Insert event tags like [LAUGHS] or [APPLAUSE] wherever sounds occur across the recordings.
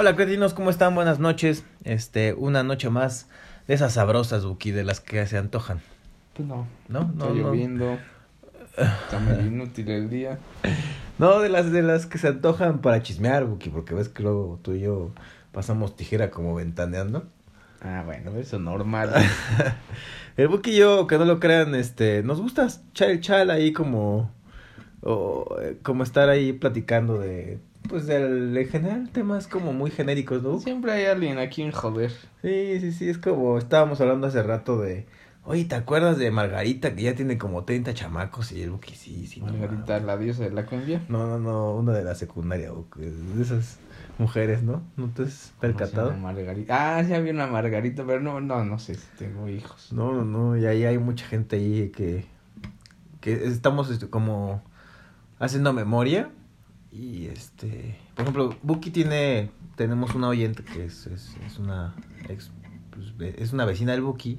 Hola cretinos, ¿cómo están? Buenas noches. Este, una noche más de esas sabrosas, Buki, de las que se antojan. Pues no. ¿No? No, Está no. lloviendo. Está medio [LAUGHS] inútil el día. No, de las de las que se antojan para chismear, Buki, porque ves que luego tú y yo pasamos tijera como ventaneando. Ah, bueno, eso es normal. [LAUGHS] El Buki y yo, que no lo crean, este, nos gusta echar el chal ahí como, o, eh, como estar ahí platicando de, pues, del, en general temas como muy genéricos, ¿no? Siempre hay alguien a quien joder. Sí, sí, sí, es como estábamos hablando hace rato de, oye, ¿te acuerdas de Margarita que ya tiene como 30 chamacos? Y el Buki, sí, sí. no Margarita, la diosa de la cumbia. No, no, no, una de la secundaria, que- de esas mujeres, ¿no? ¿No te has ¿Cómo se percatado? Margarita. Ah, sí había una Margarita, pero no, no, no sé si tengo hijos. No, no, no, y ahí hay mucha gente ahí que, que estamos este, como haciendo memoria y este, por ejemplo, Buki tiene, tenemos una oyente que es, es, es una ex, pues, es una vecina del Buki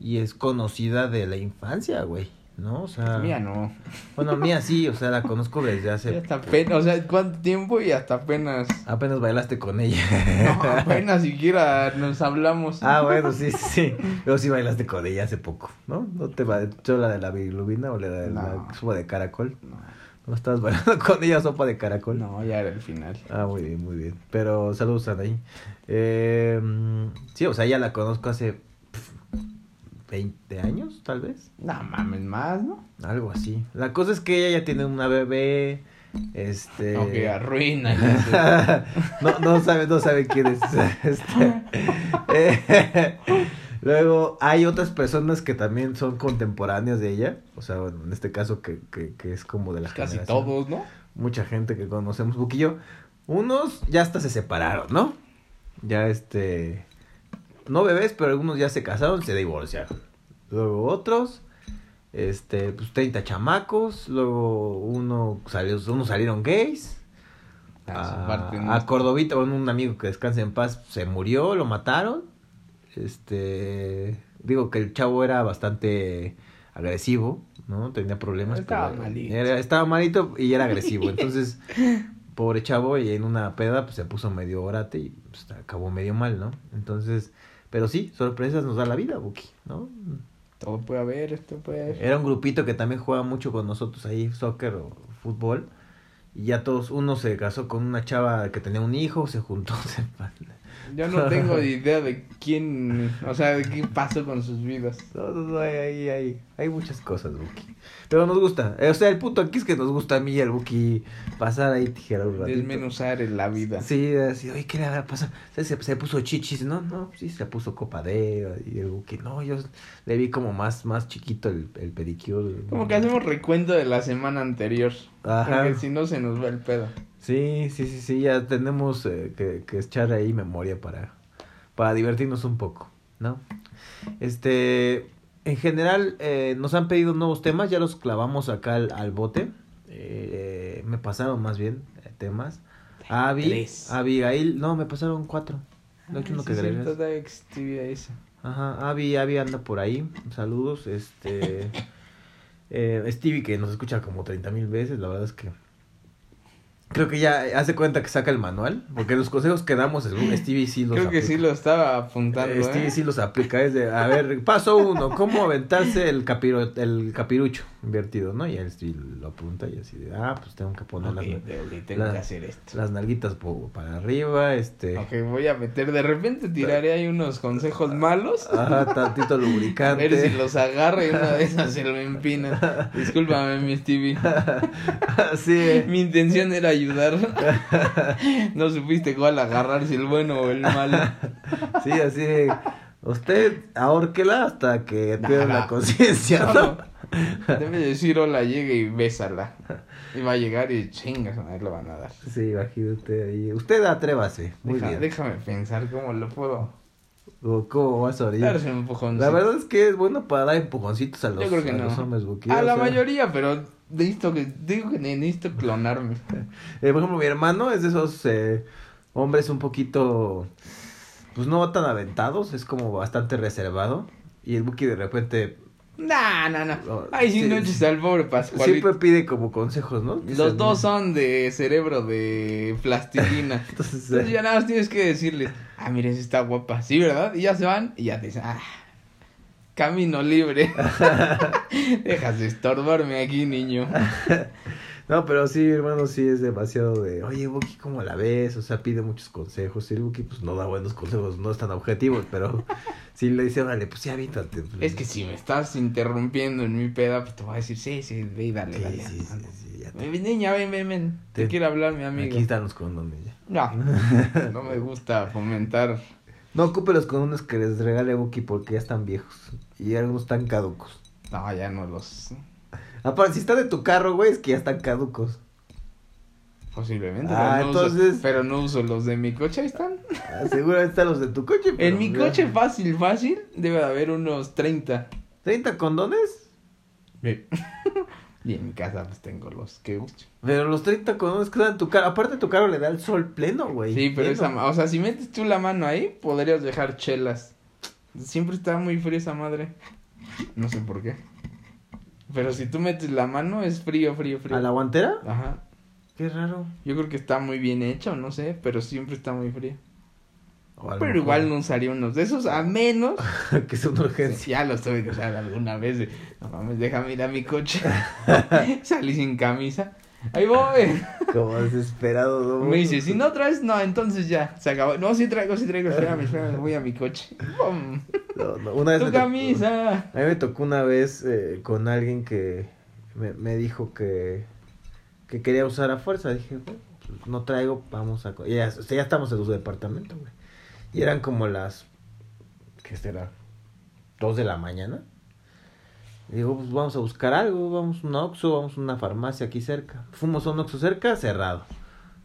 y es conocida de la infancia, güey, ¿no? O sea, Mía no. bueno, mía sí, o sea, la conozco desde Y hace, [LAUGHS] hasta apenas, o sea, ¿cuánto tiempo? Y hasta apenas. apenas bailaste con ella. No, apenas siquiera nos hablamos. Ah, bueno, sí, sí. Pero sí bailaste con ella hace poco, ¿no? ¿No te va la de la bilirrubina o la de la No. sopa de caracol? No, ¿No estabas bailando [LAUGHS] con ella sopa de caracol? no, ya era el final. Ah, muy bien, muy bien. Pero saludos, Anaí. Eh, mm, sí, o sea, ya la conozco hace pf, 20 años, tal vez. No mames, más, ¿no? Algo así. La cosa es que ella ya tiene una bebé. Este. No, que [LAUGHS] arruina. no, no sabe, no sabe quién es. [LAUGHS] Este, eh, luego hay otras personas que también son contemporáneas de ella. O sea, bueno, en este caso que, que, que es como de la Casi generación. todos, ¿no? Mucha gente que conocemos, Buquillo. Unos ya hasta se separaron, ¿no? Ya este. No bebés, pero algunos ya se casaron, se divorciaron. Luego otros, este, pues 30 chamacos. Luego uno salió, unos salieron gays. A, a. Cordovita, bueno, un amigo que descansa en paz, se murió, lo mataron. Este, digo que el chavo era bastante agresivo, ¿no? Tenía problemas. Estaba pero malito. era- estaba malito y era agresivo. [LAUGHS] Entonces, pobre chavo, y en una peda, pues se puso medio orate y pues, acabó medio mal, ¿no? Entonces, pero sí, sorpresas nos da la vida, Buki, ¿no? Todo puede haber, esto puede haber. Era un grupito que también jugaba mucho con nosotros ahí, soccer o fútbol. Y ya todos, uno se casó con una chava que tenía un hijo, se juntó. [LAUGHS] se- Yo no tengo [LAUGHS] idea de quién, o sea, de qué pasó con sus vidas. No, no, no, hay, hay, hay, hay muchas cosas, Buki. Pero nos gusta. Eh, O sea, el punto aquí es que nos gusta a mí y al Buki pasar ahí tijera un ratito. Desmenuzar en la vida. Sí, así, oye, ¿qué le habrá pasado? Se, se, se puso chichis, ¿no? No, sí, se puso copadeo. Y el Buki, no, yo le vi como más, más chiquito el, el pedicure. Como que hacemos recuento de la semana anterior. Ajá. Porque si no se nos va el pedo. Sí, sí, sí, sí, ya tenemos eh, que, que echar ahí memoria para, para divertirnos un poco, ¿no? Este, en general, eh, nos han pedido nuevos temas, ya los clavamos acá al, al bote. Eh, me pasaron más bien eh, temas. Avi. Abigail, no, me pasaron cuatro. No hay uno que agregues. Ajá, Avi, Avi anda por ahí. Saludos, este. [LAUGHS] eh, Stevie, que nos escucha como 30 mil veces, la verdad es que. Creo que ya hace cuenta que saca el manual, porque los consejos que damos, Stevie sí los Creo que sí lo estaba apuntando. Eh, Stevie ¿eh? sí los aplica, es de, a ver, paso uno, ¿cómo aventarse el, capiro, el capirucho invertido, no? Y Stevie lo apunta y así de, ah, pues tengo que poner las, tengo la- que hacer esto. las nalguitas para arriba, este... Ok, voy a meter. De repente tiraré ahí unos consejos malos. Ajá, tantito A lubricante. ver si los agarra y una de esas se lo empina. Discúlpame, mi Stevie. [LAUGHS] sí. Mi intención era ayudar. [LAUGHS] No supiste cuál agarrar, si el bueno o el malo. [LAUGHS] Sí, así de, usted ahórquela hasta que pierda Nada. la conciencia, ¿no? No, Debe decir hola, llegue y bésala. [LAUGHS] Y va a llegar y chingas, a él lo van a dar. Sí, imagínate ahí. Usted atrévase, muy Deja- bien. Déjame pensar cómo lo puedo O ¿Cómo vas a orillar? La verdad es que es bueno para dar empujoncitos a los, Yo creo que a no. los hombres, A o la sea, mayoría, pero necesito que, digo que necesito clonarme. eh, por ejemplo, mi hermano es de esos eh, hombres un poquito, pues no tan aventados, es como bastante reservado. Y el Buki de repente Nah, nah, nah. Ay, sí, sí, no eches al pobre Pascualito. Siempre pide como consejos, ¿no? Los dos son de cerebro de plastilina. [LAUGHS] Entonces, Entonces ya nada más tienes que decirles, ah, miren, sí está guapa. Sí, ¿verdad? Y ya se van y ya te dicen, ah, camino libre. [LAUGHS] Dejas de estorbarme aquí, niño. [LAUGHS] No, pero sí, hermano, sí es demasiado de, oye, Buki, ¿cómo la ves? O sea, pide muchos consejos. Y el Buki, pues, no da buenos consejos, no es tan objetivo, pero [LAUGHS] sí le dice, vale, pues, sí, avítate. pues". Es que si me estás interrumpiendo en mi peda, pues te voy a decir, sí, sí, ve y dale, Sí, dale. sí, sí, ya te- Ven, Niña, ven, ven, ven. Te Te- quiere hablar mi amigo. Aquí están los condones ya. No, no me gusta fomentar. No ocupe los condones que les regale Buki porque ya están viejos. Y algunos están caducos. No, ya no los. Aparte, si están de tu carro, güey, es que ya están caducos. Posiblemente. Ah, pero, no uso, entonces- pero no uso los de mi coche, ahí están. Ah, Seguramente están los de tu coche. pero En mi coche fácil, fácil, debe de haber unos 30. ¿30 condones? [LAUGHS] y en mi casa pues tengo los que uso. Pero los 30 condones quedan en tu carro. Aparte, tu carro le da el sol pleno, güey. Sí, pero Pleno. esa, o sea, si metes tú la mano ahí, podrías dejar chelas. Siempre está muy fría esa madre. No sé por qué. Pero si tú metes la mano, es frío, frío, frío. ¿A la guantera? Ajá. Qué raro. Yo creo que está muy bien hecho, no sé, pero siempre está muy frío. Lo Pero mejor igual no usaría unos de esos, a menos. [LAUGHS] que es una urgencia. Ya los tuve que usar alguna vez. No mames, déjame ir a mi coche. [LAUGHS] [LAUGHS] Salí sin camisa. Ahí voy. [LAUGHS] Como desesperado. ¿no? Me dice, si no traes, no, entonces ya, se acabó. No, sí traigo, sí traigo, espérame, espérame, voy a mi coche. [LAUGHS] No, no, Una vez Tu tocó- camisa. A mí me tocó una vez eh, con alguien que me, me dijo que, que quería usar a fuerza. Dije, no traigo, vamos a... co-". Y ya, o sea, ya estamos en su departamento, güey. Y eran como las... ¿Qué será? Dos de la mañana. Y digo, pues vamos a buscar algo, vamos a un Oxxo, vamos a una farmacia aquí cerca. Fuimos a un Oxxo cerca, cerrado.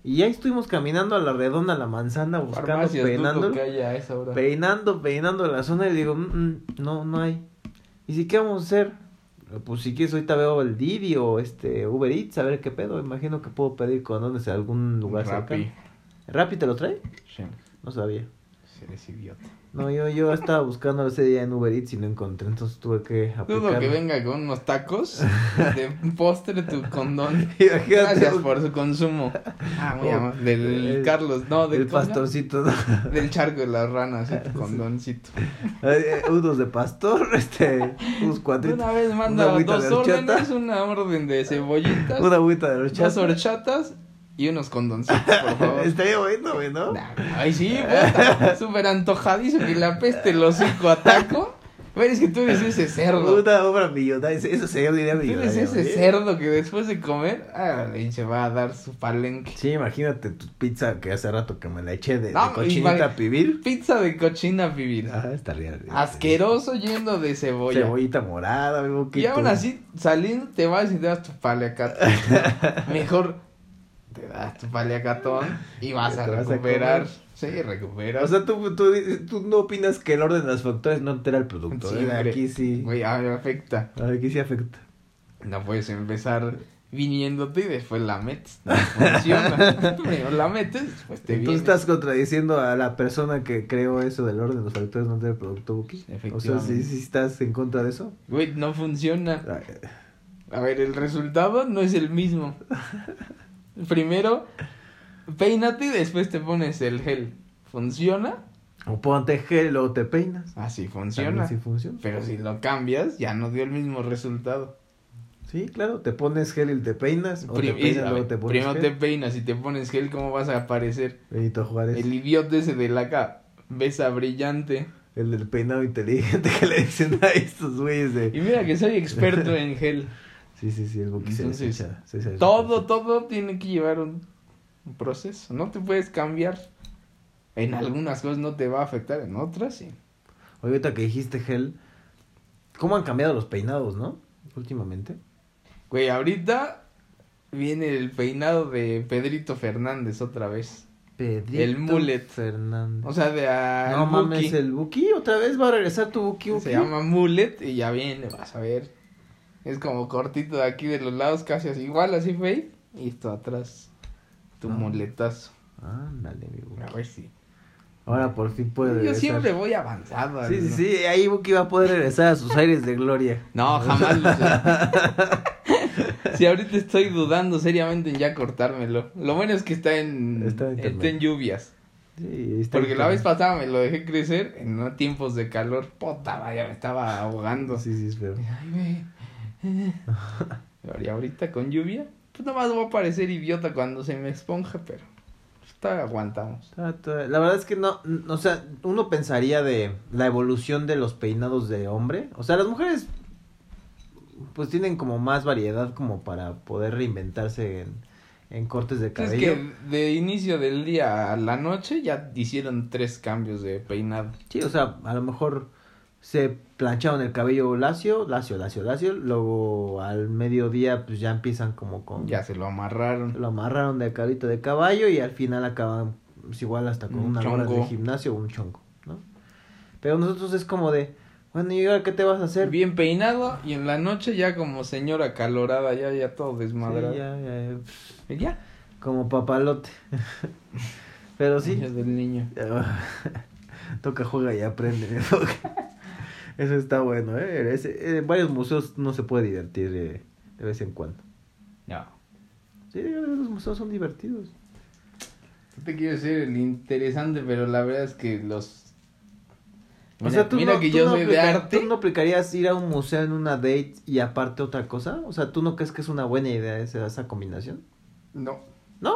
Y ahí estuvimos caminando a la redonda, a la manzana, buscando, Farmacias, peinando. dudo que haya a esa hora. Peinando, peinando la zona y digo, "Mm, mm, no, no hay. ¿Y si qué vamos a hacer? Pues si quieres ahorita veo el Didi o este Uber Eats, a ver qué pedo. Imagino que puedo pedir condones en algún lugar Rappi. cercano. ¿Rappi te lo trae? Sí, No sabía. eres idiota. No, yo, yo estaba buscando ese día en Uber Eats y no encontré, entonces tuve que Dudo aplicar. que venga con unos tacos de postre tu condón. [LAUGHS] Gracias por su consumo. Ah, muy Oh, amable. Del el- Carlos, no, del el pastorcito, ¿no? [LAUGHS] Del charco de las ranas, sí, tu condoncito. Eh, unos de pastor, [LAUGHS] este, unos cuadritos. Una vez manda agüita dos de horchata. órdenes, una orden de cebollitas, Una agüita de dos horchata. horchatas y unos condoncitos, por favor. [LAUGHS] Estaría bueno, güey, ¿no? Nah, Ay, sí, puta, [LAUGHS] súper antojadizo que la peste el hocico a taco. Güey, es que tú eres ese cerdo. Una obra millonaria, eso sería una idea Tú eres millonaria. ese cerdo que después de comer, ah, se va a dar su palenque. Sí, imagínate tu pizza que hace rato que me la eché de, No, de cochinita pibil. Pizza de cochina pibil. Ah, estaría. Asqueroso yendo de cebolla. Cebollita morada, mi boquito. Y aún así, saliendo, te vas y te das tu paliacatón. [LAUGHS] Mejor te das tu paliacatón y vas a Te vas a recuperar. sí, recuperas. O sea, ¿tú, tú, tú no opinas que el orden de las factores no altera el producto. Sí, ¿eh? Aquí sí. Güey, a ver, afecta. Aquí sí afecta. No puedes empezar viniéndote y después la metes. No funciona. [LAUGHS] Primero la metes, después te Tú vienes. estás contradiciendo a la persona que creó eso del orden de los factores no altera el producto, Buki. O sea, Efectivamente. ¿sí, sí estás en contra de eso. Güey, no funciona. A ver, el resultado no es el mismo. [LAUGHS] Primero, peínate y después te pones el gel. ¿Funciona? O ponte gel y luego te peinas. Funciona. sí funciona. Pero si lo cambias, ya no dio el mismo resultado. Sí, claro, te pones gel y te peinas. O te peinas luego pones primero gel. te peinas y te pones gel, ¿cómo vas a aparecer? Benito Juárez. El idiota ese de la cabeza brillante. El del peinado inteligente [LAUGHS] que le dicen a estos güeyes Y de... mira que soy experto en gel. Sí, sí, sí, el Buki se les Entonces, se Todo, todo tiene que llevar un, un proceso. No te puedes cambiar. En algunas cosas no te va a afectar, en otras sí. Oye, ahorita que dijiste gel, ¿cómo han cambiado los peinados, no? Últimamente. Güey, ahorita viene el peinado de Pedrito Fernández otra vez. Pedrito El mullet. Fernández. O sea, de a no el mames, Buki. el Buki otra vez va a regresar tu Buki. Buki? Se llama mullet y ya viene, vas a ver. Es como cortito de aquí de los lados, casi así, igual así fade. Y esto atrás, tu Ah. muletazo. Ándale, mi Buki. A ver si. Ahora por fin puede Yo regresar. siempre voy avanzado. Sí, sí, sí, ahí Buki va a poder regresar a sus [LAUGHS] aires de gloria. No, jamás lo sé. Si ahorita estoy dudando seriamente en ya cortármelo. Lo bueno es que está en, Está en está en lluvias. Sí, está Porque la vez pasada me lo dejé crecer en tiempos de calor. Puta, vaya, me estaba ahogando. Sí, sí, espero. Ay, güey. [LAUGHS] Y ahorita con lluvia, pues nomás voy a parecer idiota cuando se me esponja, pero todavía aguantamos. La verdad es que no, o sea, uno pensaría de la evolución de los peinados de hombre. O sea, las mujeres pues tienen como más variedad como para poder reinventarse en, en cortes de Es cabello. que de inicio del día a la noche ya hicieron tres cambios de peinado. Sí, o sea, a lo mejor se plancharon el cabello lacio, lacio, lacio, lacio, luego al mediodía pues ya empiezan como con... Ya se lo amarraron. Lo amarraron de cabito de caballo y al final acaban pues, igual hasta con Un una hora de chongo. gimnasio o un chongo, ¿no? Pero nosotros es como de, bueno, ¿y ahora qué te vas a hacer? Bien peinado y en la noche ya como señora calorada, ya, ya todo Sí, desmadrado. ya, ya, Y ya. como papalote. [LAUGHS] Pero sí, Niños del niño. [LAUGHS] toca, juega y aprende. [LAUGHS] Eso está bueno, ¿eh? Ese- en varios museos no se puede divertir eh, de vez en cuando. No. Sí, los museos son divertidos. No te quiero decir el interesante, pero la verdad es que los... O Mira, sea, tú, mira no, que tú yo no soy de arte. ¿Tú no aplicarías ir a un museo en una date y aparte otra cosa? O sea, ¿tú no crees que es una buena idea esa, esa combinación? No. ¿No?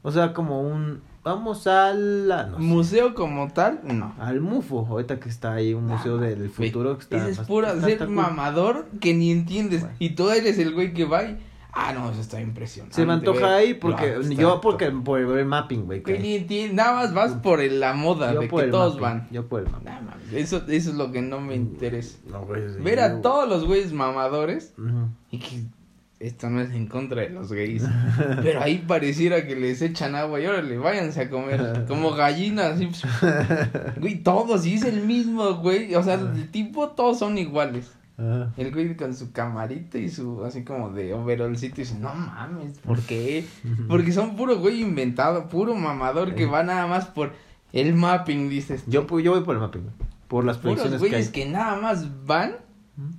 O sea, como un... Vamos al... ah, no sé, Museo como tal, no. al MUFO, ahorita que está ahí un museo del Güey, futuro que está... Ese es pura está- ser está cool. mamador que ni entiendes. Bueno. Y tú eres el güey que va y... Ah, no, eso está impresionante. Se me antoja ahí porque... abstracto". Yo porque por el mapping, güey. Que que- ni entiendes, nada más vas por el- la moda Yo de que todos mapping, van. Yo por el mapping. Nah, mames, eso, eso es lo que no me interesa. No, güey, Ver a yo- todos los güeyes mamadores Ujú. y que esto no es en contra de los gays. [LAUGHS] pero ahí pareciera que les echan agua y órale, váyanse a comer. [LAUGHS] Como gallinas, así. [LAUGHS] Güey, todos, y es el mismo, güey. O sea, el tipo, todos son iguales. Ajá. El güey con su camarita y su así como de overolcito y dice, no mames, ¿por qué? Porque son puro güey inventado, puro mamador que va nada más por el mapping, dices. tú. Yo, yo voy por el mapping. Por las Puros proyecciones que hay. güeyes que, nada más van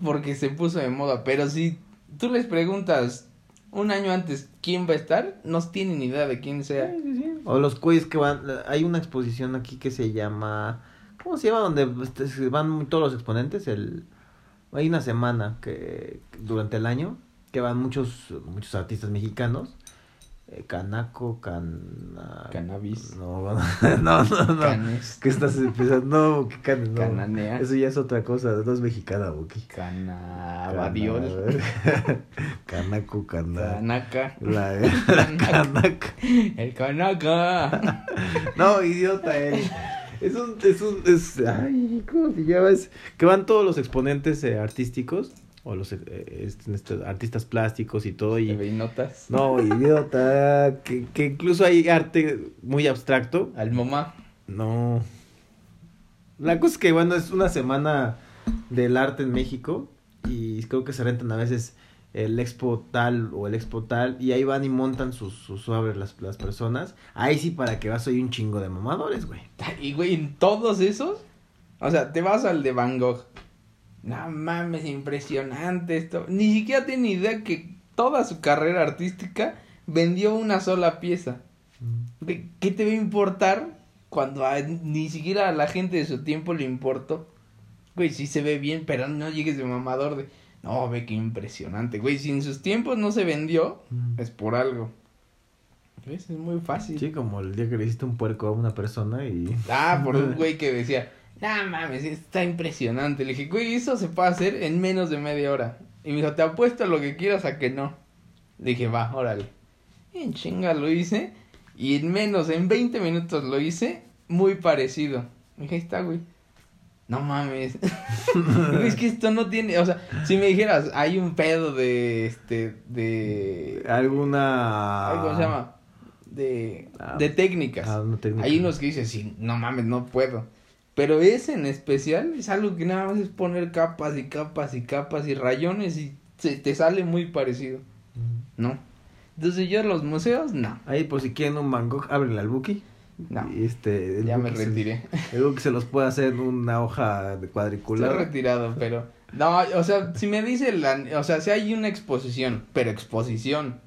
porque se puso de moda. Pero si tú les preguntas un año antes quién va a estar, no tienen idea de quién sea. Sí, sí, sí. O los güeyes que van, hay una exposición aquí que se llama, ¿cómo se llama? Donde este, se van todos los exponentes, el, hay una semana que durante el año que van muchos muchos artistas mexicanos, eh, Canaco, Cana... Cannabis. [LAUGHS] No, no, no, no. Canes. ¿Qué estás empezando? No, que canes, no. Cananea. Eso ya es otra cosa, no es mexicana, Buki. Canabadiol. [LAUGHS] Canaco, cana... Canaca. La, [LAUGHS] la canaca. El canaca. No, idiota, él. Es un, es un, es, ay, ¿cómo se llama? Es que van todos los exponentes eh, artísticos, o los eh, este, este, artistas plásticos y todo, y... Y notas. No, [LAUGHS] idiota, que, que incluso hay arte muy abstracto. Al mamá. No. La cosa es que, bueno, es una semana del arte en México, y creo que se rentan a veces el expo tal o el expo tal, y ahí van y montan sus, sus las, las personas. Ahí sí, para que vas, soy un chingo de mamadores, güey. Y güey, en todos esos, o sea, te vas al de Van Gogh. No mames, impresionante esto. Ni siquiera tiene idea que toda su carrera artística vendió una sola pieza. ¿Qué te va a importar cuando a- ni siquiera a la gente de su tiempo le importó? Güey, sí se ve bien, pero no llegues de mamador de... No, ve qué impresionante. Güey, si en sus tiempos no se vendió, es por algo. ¿Ves? Es muy fácil. Sí, como el día que le hiciste un puerco a una persona y... Ah, por un [LAUGHS] güey que decía, no mames, está impresionante. Le dije, güey, eso se puede hacer en menos de media hora. Y me dijo, te apuesto lo que quieras a que no. Le dije, va, órale. Y en chinga lo hice. Y en menos, en 20 minutos lo hice, muy parecido. Me dije, ahí está, güey. No mames. [LAUGHS] Es que esto no tiene, o sea, si me dijeras, hay un pedo de, este, de... Alguna... ¿Cómo se llama? De, Ah, de técnicas. Ah, técnica. Hay unos que dicen, sí, no mames, no puedo. Pero ese en especial es algo que nada más es poner capas y capas y capas y rayones y se te sale muy parecido. ¿no? Entonces yo los museos, no. Ahí, por si quieren un Van Gogh, ábrenle al Buki. No. Y Este, Ya me retiré. [LAUGHS] el Buki se los puede hacer en una hoja de Estoy cuadriculada. retirado, pero. No, o sea, si me dice la. O sea, si hay una exposición, pero exposición,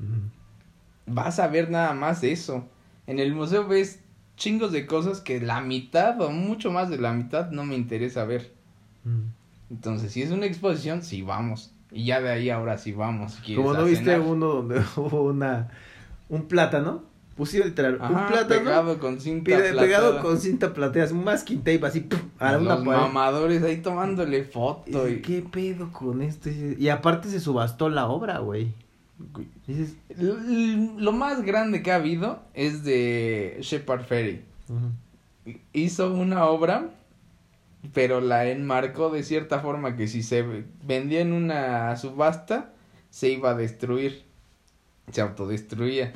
vas a ver nada más eso. En el museo ves chingos de cosas que la mitad o mucho más de la mitad no me interesa ver. Ujú. Entonces, si es una exposición, sí vamos. Y ya de ahí ahora sí vamos. si Como no viste cenar. uno donde [LAUGHS] hubo una un plátano, pusieron literal un plátano pegado con cinta pide- pegado plateada. con cinta plateada, un masking tape así ¡pum! a una Los pared. mamadores ahí tomándole foto. Y... ¿Qué pedo con esto? Y aparte se subastó la obra, güey. Dices, Lo más grande que ha habido es de Shepard Ferry. Hizo una obra, pero la enmarcó de cierta forma que si se vendía en una subasta, se iba a destruir. Se autodestruía.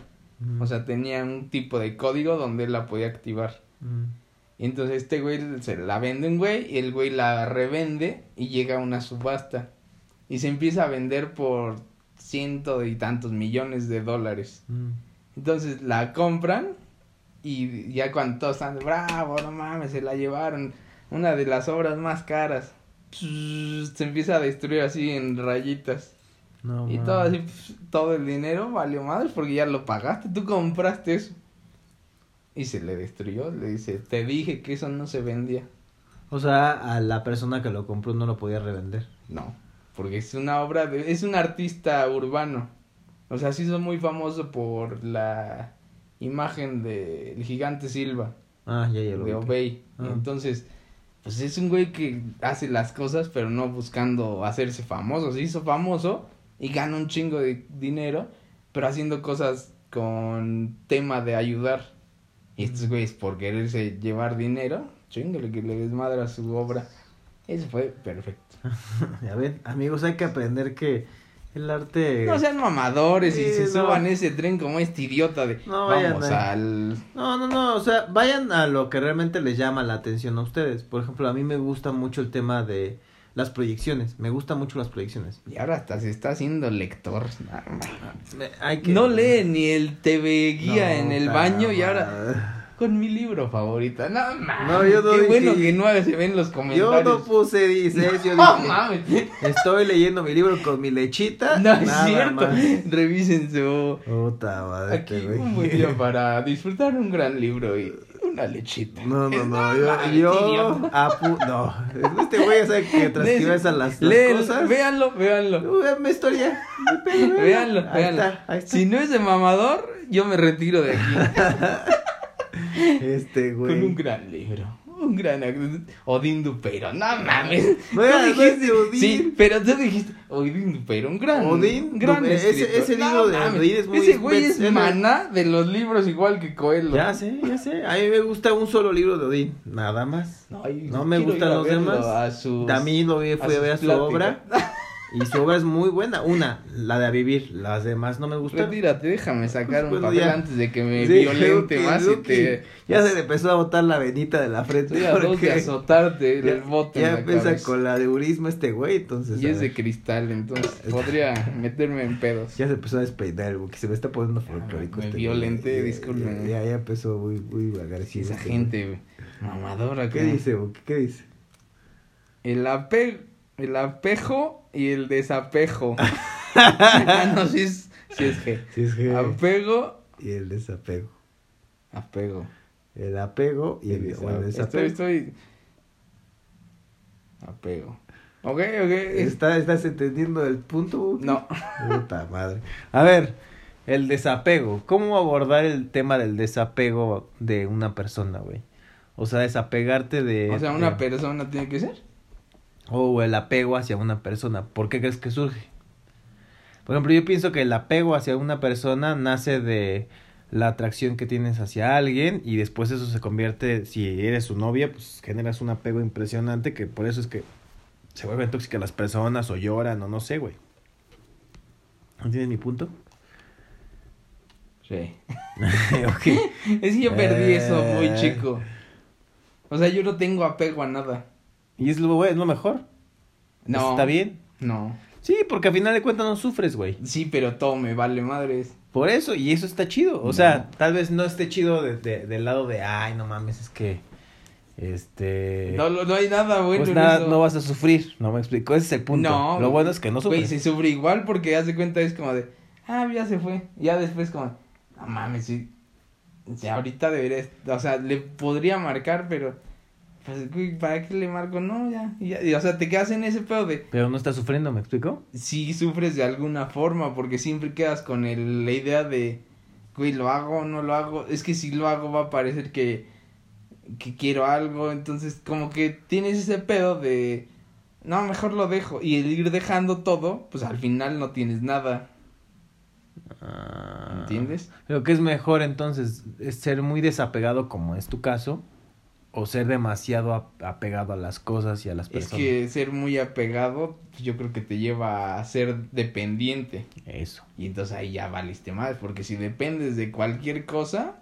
O sea, tenía un tipo de código donde él la podía activar. Y entonces este güey se la vende un güey y el güey la revende y llega a una subasta. Y se empieza a vender por ciento y tantos millones de dólares. ujú. Entonces la compran y ya cuando todos están, bravo, no mames, se la llevaron. Una de las obras más caras. Se empieza a destruir así en rayitas. No, Y todo así, todo el dinero valió madre porque ya lo pagaste, tú compraste eso. Y se le destruyó, le dice, te dije que eso no se vendía. O sea, a la persona que lo compró no lo podía revender. No, porque es una obra de, es un artista urbano. O sea, se hizo muy famoso por la imagen del gigante Silva, Ah, ya, ya lo de. Obey. Ah. Entonces, pues es un güey que hace las cosas, pero no buscando hacerse famoso. Se hizo famoso y gana un chingo de dinero, pero haciendo cosas con tema de ayudar. Y estos güeyes, por quererse llevar dinero, chingale que le desmadra su obra. Eso fue perfecto. [LAUGHS] Ya ven, amigos, hay que aprender que el arte... No sean mamadores y se no. suban ese tren como este idiota de No vayan vamos a- al No, no, no, o sea, vayan a lo que realmente les llama la atención a ustedes. Por ejemplo, a mí me gusta mucho el tema de las proyecciones. Me gustan mucho las proyecciones. y ahora hasta se está haciendo lector. Me- hay que... No lee ni el TV guía No, en el baño y ahora. Con mi libro favorito. No mames. No, yo no Qué dije- bueno que no se ven los Yo comentarios. no puse dices, yo No [LAUGHS] dije, mames. estoy leyendo mi libro con mi lechita. No es cierto. más. Revisen su Puta madre, aquí este un buen día para disfrutar un gran libro y una lechita. No, no, no, yo, yo, apu- no, este güey ya sabe que [LAUGHS] transcribes a las, las Léelo, cosas. Véanlo, véanlo. Uh, mi historia. Pedo, Véanlo, Ahí véanlo. está, ahí está. Si no es de mamador, yo me retiro de aquí. [LAUGHS] Este güey. Con un gran libro. Un gran Odín Dupero. No mames. No no dijiste- de Odín. Sí, pero tú dijiste Odín Dupero, un gran. Odín un gran ese- ese No libro de mames, Odín es muy Ese güey es maná de los libros igual que Coelho. Ya sé, ya sé. A mí me gusta un solo libro de Odín. Nada más. Ay, No me gustan a los demás. A sus, También lo vi, fui a, sus ver a su pláticas. obra. [LAUGHS] Y su obra es muy buena. Una, la de a vivir. Las demás no me gustan. Retírate, déjame sacar Pues, un bueno, papel ya. antes de que me Sí, violente más y te. Ya se le empezó a botar la venita de la frente. Estoy a dos de azotarte ya, el bote ya empieza con la de urismo este güey. Entonces. Y es de cristal, entonces podría meterme en pedos. Ya se empezó a despeinar el que se me está poniendo folclórico. me este violenté, güey. disculpen. Ya, ya, empezó muy, muy agresivo. Esa este gente güey, mamadora. güey. ¿Qué como- dice, Buki? ¿Qué dice? El apego, el apejo y el desapejo. [LAUGHS] ah, no, sí es, sí es G. Si es que... Apego, Y el desapego. apego. El apego y el, o el desapego. Estoy, estoy... Apego. Ok, ok. ¿Está, ¿Estás entendiendo el punto? No. Puta madre. A ver, el desapego. ¿Cómo abordar el tema del desapego de una persona, güey? O sea, desapegarte de... O sea, una de- persona tiene que ser. O el apego hacia una persona. ¿Por qué crees que surge? Por ejemplo, yo pienso que el apego hacia una persona nace de la atracción que tienes hacia alguien y después eso se convierte, si eres su novia, pues generas un apego impresionante que por eso es que se vuelven tóxicas las personas o lloran o no sé, güey. ¿Entiendes mi punto? Sí. [LAUGHS] ok. [LAUGHS] Es que yo perdí eso muy Eh. chico. O sea, yo no tengo apego a nada. Y es lo, es lo mejor. No. Está bien. No. Sí, porque al final de cuentas no sufres, güey. Sí, pero todo me vale madres. Por eso, y eso está chido. O sea, tal vez no esté chido de, de- del lado de, ay, no mames, es que, este... No, no, no hay nada bueno pues nada, no vas a sufrir, no me explico, ese es el punto. No, Lo bueno es que no Güey, sufres. se sufre igual porque haz de cuenta es como de, ah, ya se fue. Ya después como, no mames, sí. sí, ahorita debería, o sea, le podría marcar, pero, pues, güey, ¿para qué le marco? No, ya, ya, y, o sea, te quedas en ese pedo de, Pero no estás sufriendo, ¿me explico? sí sufres de alguna forma, porque siempre quedas con el, la idea de, güey, ¿lo hago o no lo hago? Es que si lo hago va a parecer que, que quiero algo, entonces como que tienes ese pedo de, no, mejor lo dejo, y el ir dejando todo, pues al final no tienes nada, Ah, ¿entiendes? Lo que es mejor entonces es ser muy desapegado como es tu caso o ser demasiado ap- apegado a las cosas y a las Es personas. que ser muy apegado, pues, yo creo que te lleva a ser dependiente, Eso. y entonces ahí ya valiste más, porque si dependes de cualquier cosa,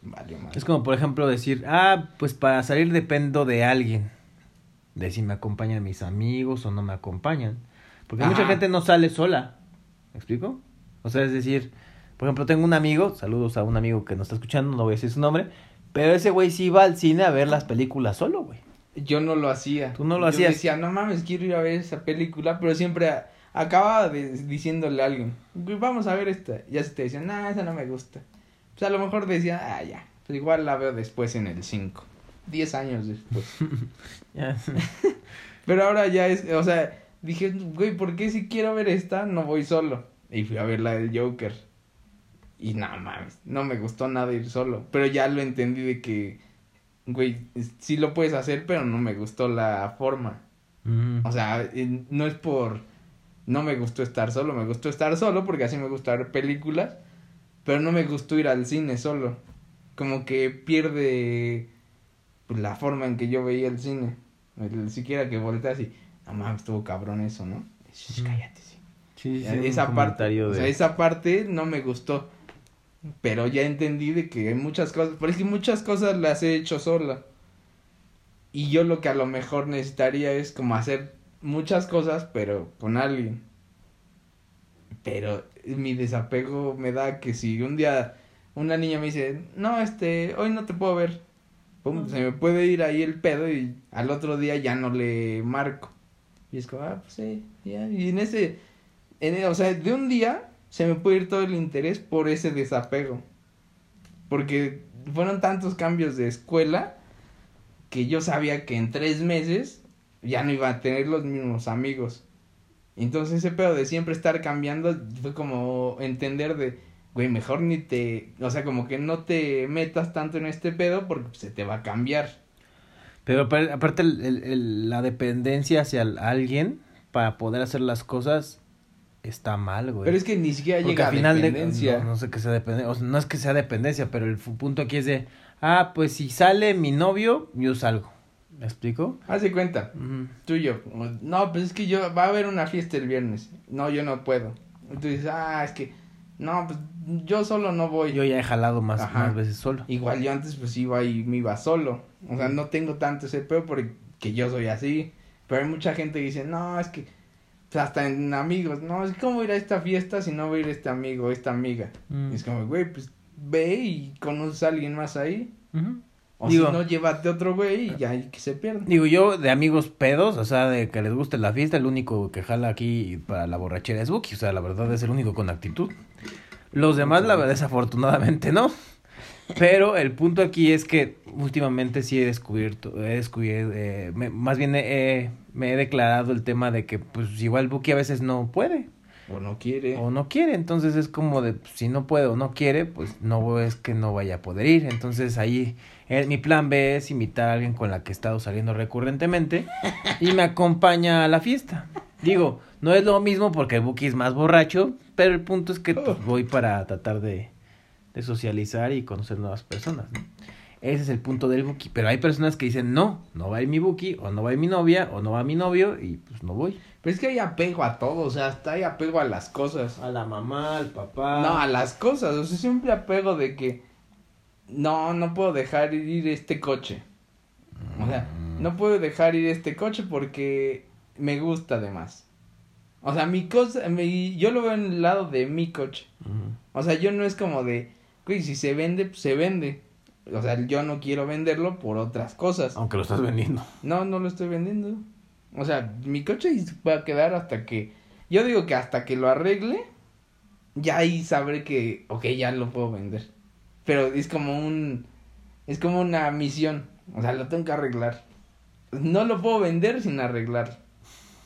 pues, vale más. Es como por ejemplo decir, ah, pues para salir dependo de alguien. De si me acompañan mis amigos o no me acompañan. Porque mucha gente no sale sola. ¿Me explico? O sea, es decir, por ejemplo, tengo un amigo, saludos a un amigo que nos está escuchando, no voy a decir su nombre, pero ese güey sí va al cine a ver las películas solo, güey. Yo no lo hacía. Tú no lo Yo hacías. decía, no mames, quiero ir a ver esa película, pero siempre a- acababa de, diciéndole a alguien, "Güey, vamos a ver esta. Y ya se te decían, nah, esa no me gusta. Pues a lo mejor decía, ah, ya, pues igual la veo después en el 5. 10 años después. [LAUGHS] [LAUGHS] Pero ahora ya es, o sea, dije, güey, ¿por qué si quiero ver esta no voy solo? Y fui a ver la del Joker. Y no mames, no me gustó nada ir solo. Pero ya lo entendí de que, güey, sí lo puedes hacer, pero no me gustó la forma. Mm. O sea, no es por... No me gustó estar solo, me gustó estar solo porque así me gusta ver películas, pero no me gustó ir al cine solo. Como que pierde pues, la forma en que yo veía el cine. Siquiera que volteas y, no mames, estuvo cabrón eso, ¿no? Shh, Mm. cállate, sí. Sí, sí, esa parte, o sea, esa parte no me gustó. Pero ya entendí de que hay muchas cosas, pero es que muchas cosas las he hecho sola. Y yo lo que a lo mejor necesitaría es como hacer muchas cosas, pero con alguien. Pero mi desapego me da que si un día una niña me dice, no, este, hoy no te puedo ver. Pum, se me puede ir ahí el pedo y al otro día ya no le marco. Y es como, ah, pues sí, ya. Y en ese, en, o sea, de un día se me puede ir todo el interés por ese desapego. Porque fueron tantos cambios de escuela que yo sabía que en tres meses ya no iba a tener los mismos amigos. Entonces ese pedo de siempre estar cambiando fue como entender de, güey, mejor ni te, o sea, como que no te metas tanto en este pedo porque se te va a cambiar. Pero apar- aparte el- el- la dependencia hacia alguien para poder hacer las cosas está mal, güey. Pero es que ni siquiera Porque llega a final de, dependencia. no, no sé que sea dependencia, o sea, no es que sea dependencia, pero el punto aquí es de, ah, pues si sale mi novio, yo salgo. ¿Me explico? Haz de cuenta, Ujú. tú y yo. No, pues es que yo, va a haber una fiesta el viernes. No, yo no puedo. Y tú dices, ah, es que, no, pues yo solo no voy. Yo ya he jalado más, Ajá. más veces solo. Igual yo antes pues iba y me iba solo. O sea, no tengo tanto ese pedo porque yo soy así. Pero hay mucha gente que dice, no, es que hasta en amigos, no, es cómo ir a esta fiesta si no va a ir este amigo esta amiga. Mm. Es como, güey, pues ve y conoces a alguien más ahí. O Digo- si no, llévate otro güey y ya y que se pierda. Digo, yo de amigos pedos, o sea, de que les guste la fiesta, el único que jala aquí para la borrachera es Buki, o sea, la verdad es el único con actitud. Los demás, la verdad, desafortunadamente no. Pero el punto aquí es que últimamente sí he descubierto, he descubierto, eh, me- más bien he- me he declarado el tema de que pues igual Buki a veces no puede O no quiere. o no quiere, entonces es como de pues, si no puede o no quiere, pues no es que no vaya a poder ir, entonces ahí eh, mi plan B es invitar a alguien con la que he estado saliendo recurrentemente y me acompaña a la fiesta. Digo, no es lo mismo porque el Buki es más borracho, pero el punto es que pues, [LAUGHS] voy para tratar de, de socializar y conocer nuevas personas. ¿no? Ese es el punto del Buki, pero hay personas que dicen no, no va a ir mi Buki, o no va a ir mi novia, o no va mi novio, y pues no voy. Pero es que hay apego a todo, o sea, hasta hay apego a las cosas. A la mamá, al papá. No, a las cosas, o sea, siempre apego de que no, no puedo dejar ir este coche. O sea, Mm. no puedo dejar ir este coche porque me gusta además. O sea, mi cosa, mi, yo lo veo en el lado de mi coche. O sea, yo no es como de, güey, si se vende, pues se vende. O sea, yo no quiero venderlo por otras cosas. Aunque lo estás vendiendo. No, no lo estoy vendiendo. O sea, mi coche va a quedar hasta que, yo digo que hasta que lo arregle, ya ahí sabré que, ok, ya lo puedo vender. Pero es como un, es como una misión. O sea, lo tengo que arreglar. No lo puedo vender sin arreglar.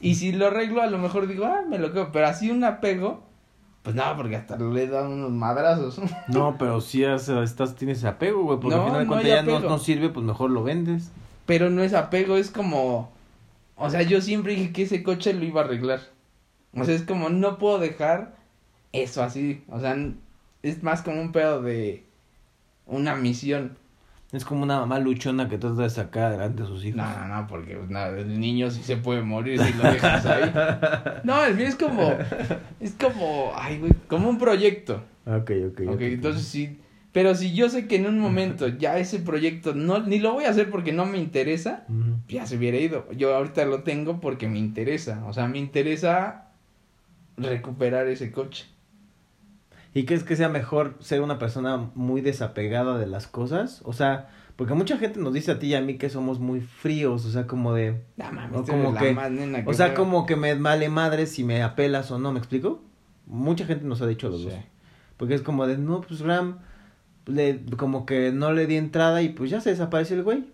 Y si lo arreglo, a lo mejor digo, ah, me lo quedo. Pero así un apego, pues no, porque hasta le dan unos madrazos. [LAUGHS] No, pero si estás, tienes apego, güey. Porque No, al final de no cuentas ya no, no sirve, pues mejor lo vendes. Pero no es apego, es como. O sea, yo siempre dije que ese coche lo iba a arreglar. O sea, es como, no puedo dejar eso así. O sea, es más como un pedo de una misión. Es como una mamá luchona que trata de sacar adelante a sus hijos. No, no, no, porque pues, nada, el niño sí se puede morir si lo dejas ahí. [LAUGHS] No, el mío es como. Es como. Ay, güey, como un proyecto. Ok, ok. Ok, entonces sí. Pero si yo sé que en un momento ya ese proyecto no, ni lo voy a hacer porque no me interesa, ya se hubiera ido. Yo ahorita lo tengo porque me interesa. O sea, me interesa recuperar ese coche. ¿Y crees que sea mejor ser una persona muy desapegada de las cosas? O sea, porque mucha gente nos dice a ti y a mí que somos muy fríos, o sea, como de... No mames, O como que- O sea, como que me vale madre si me apelas o no, ¿me explico? Mucha gente nos ha dicho los Sí. dos. Porque es como de, no, pues Ram, le, como que no le di entrada y pues ya se desapareció el güey.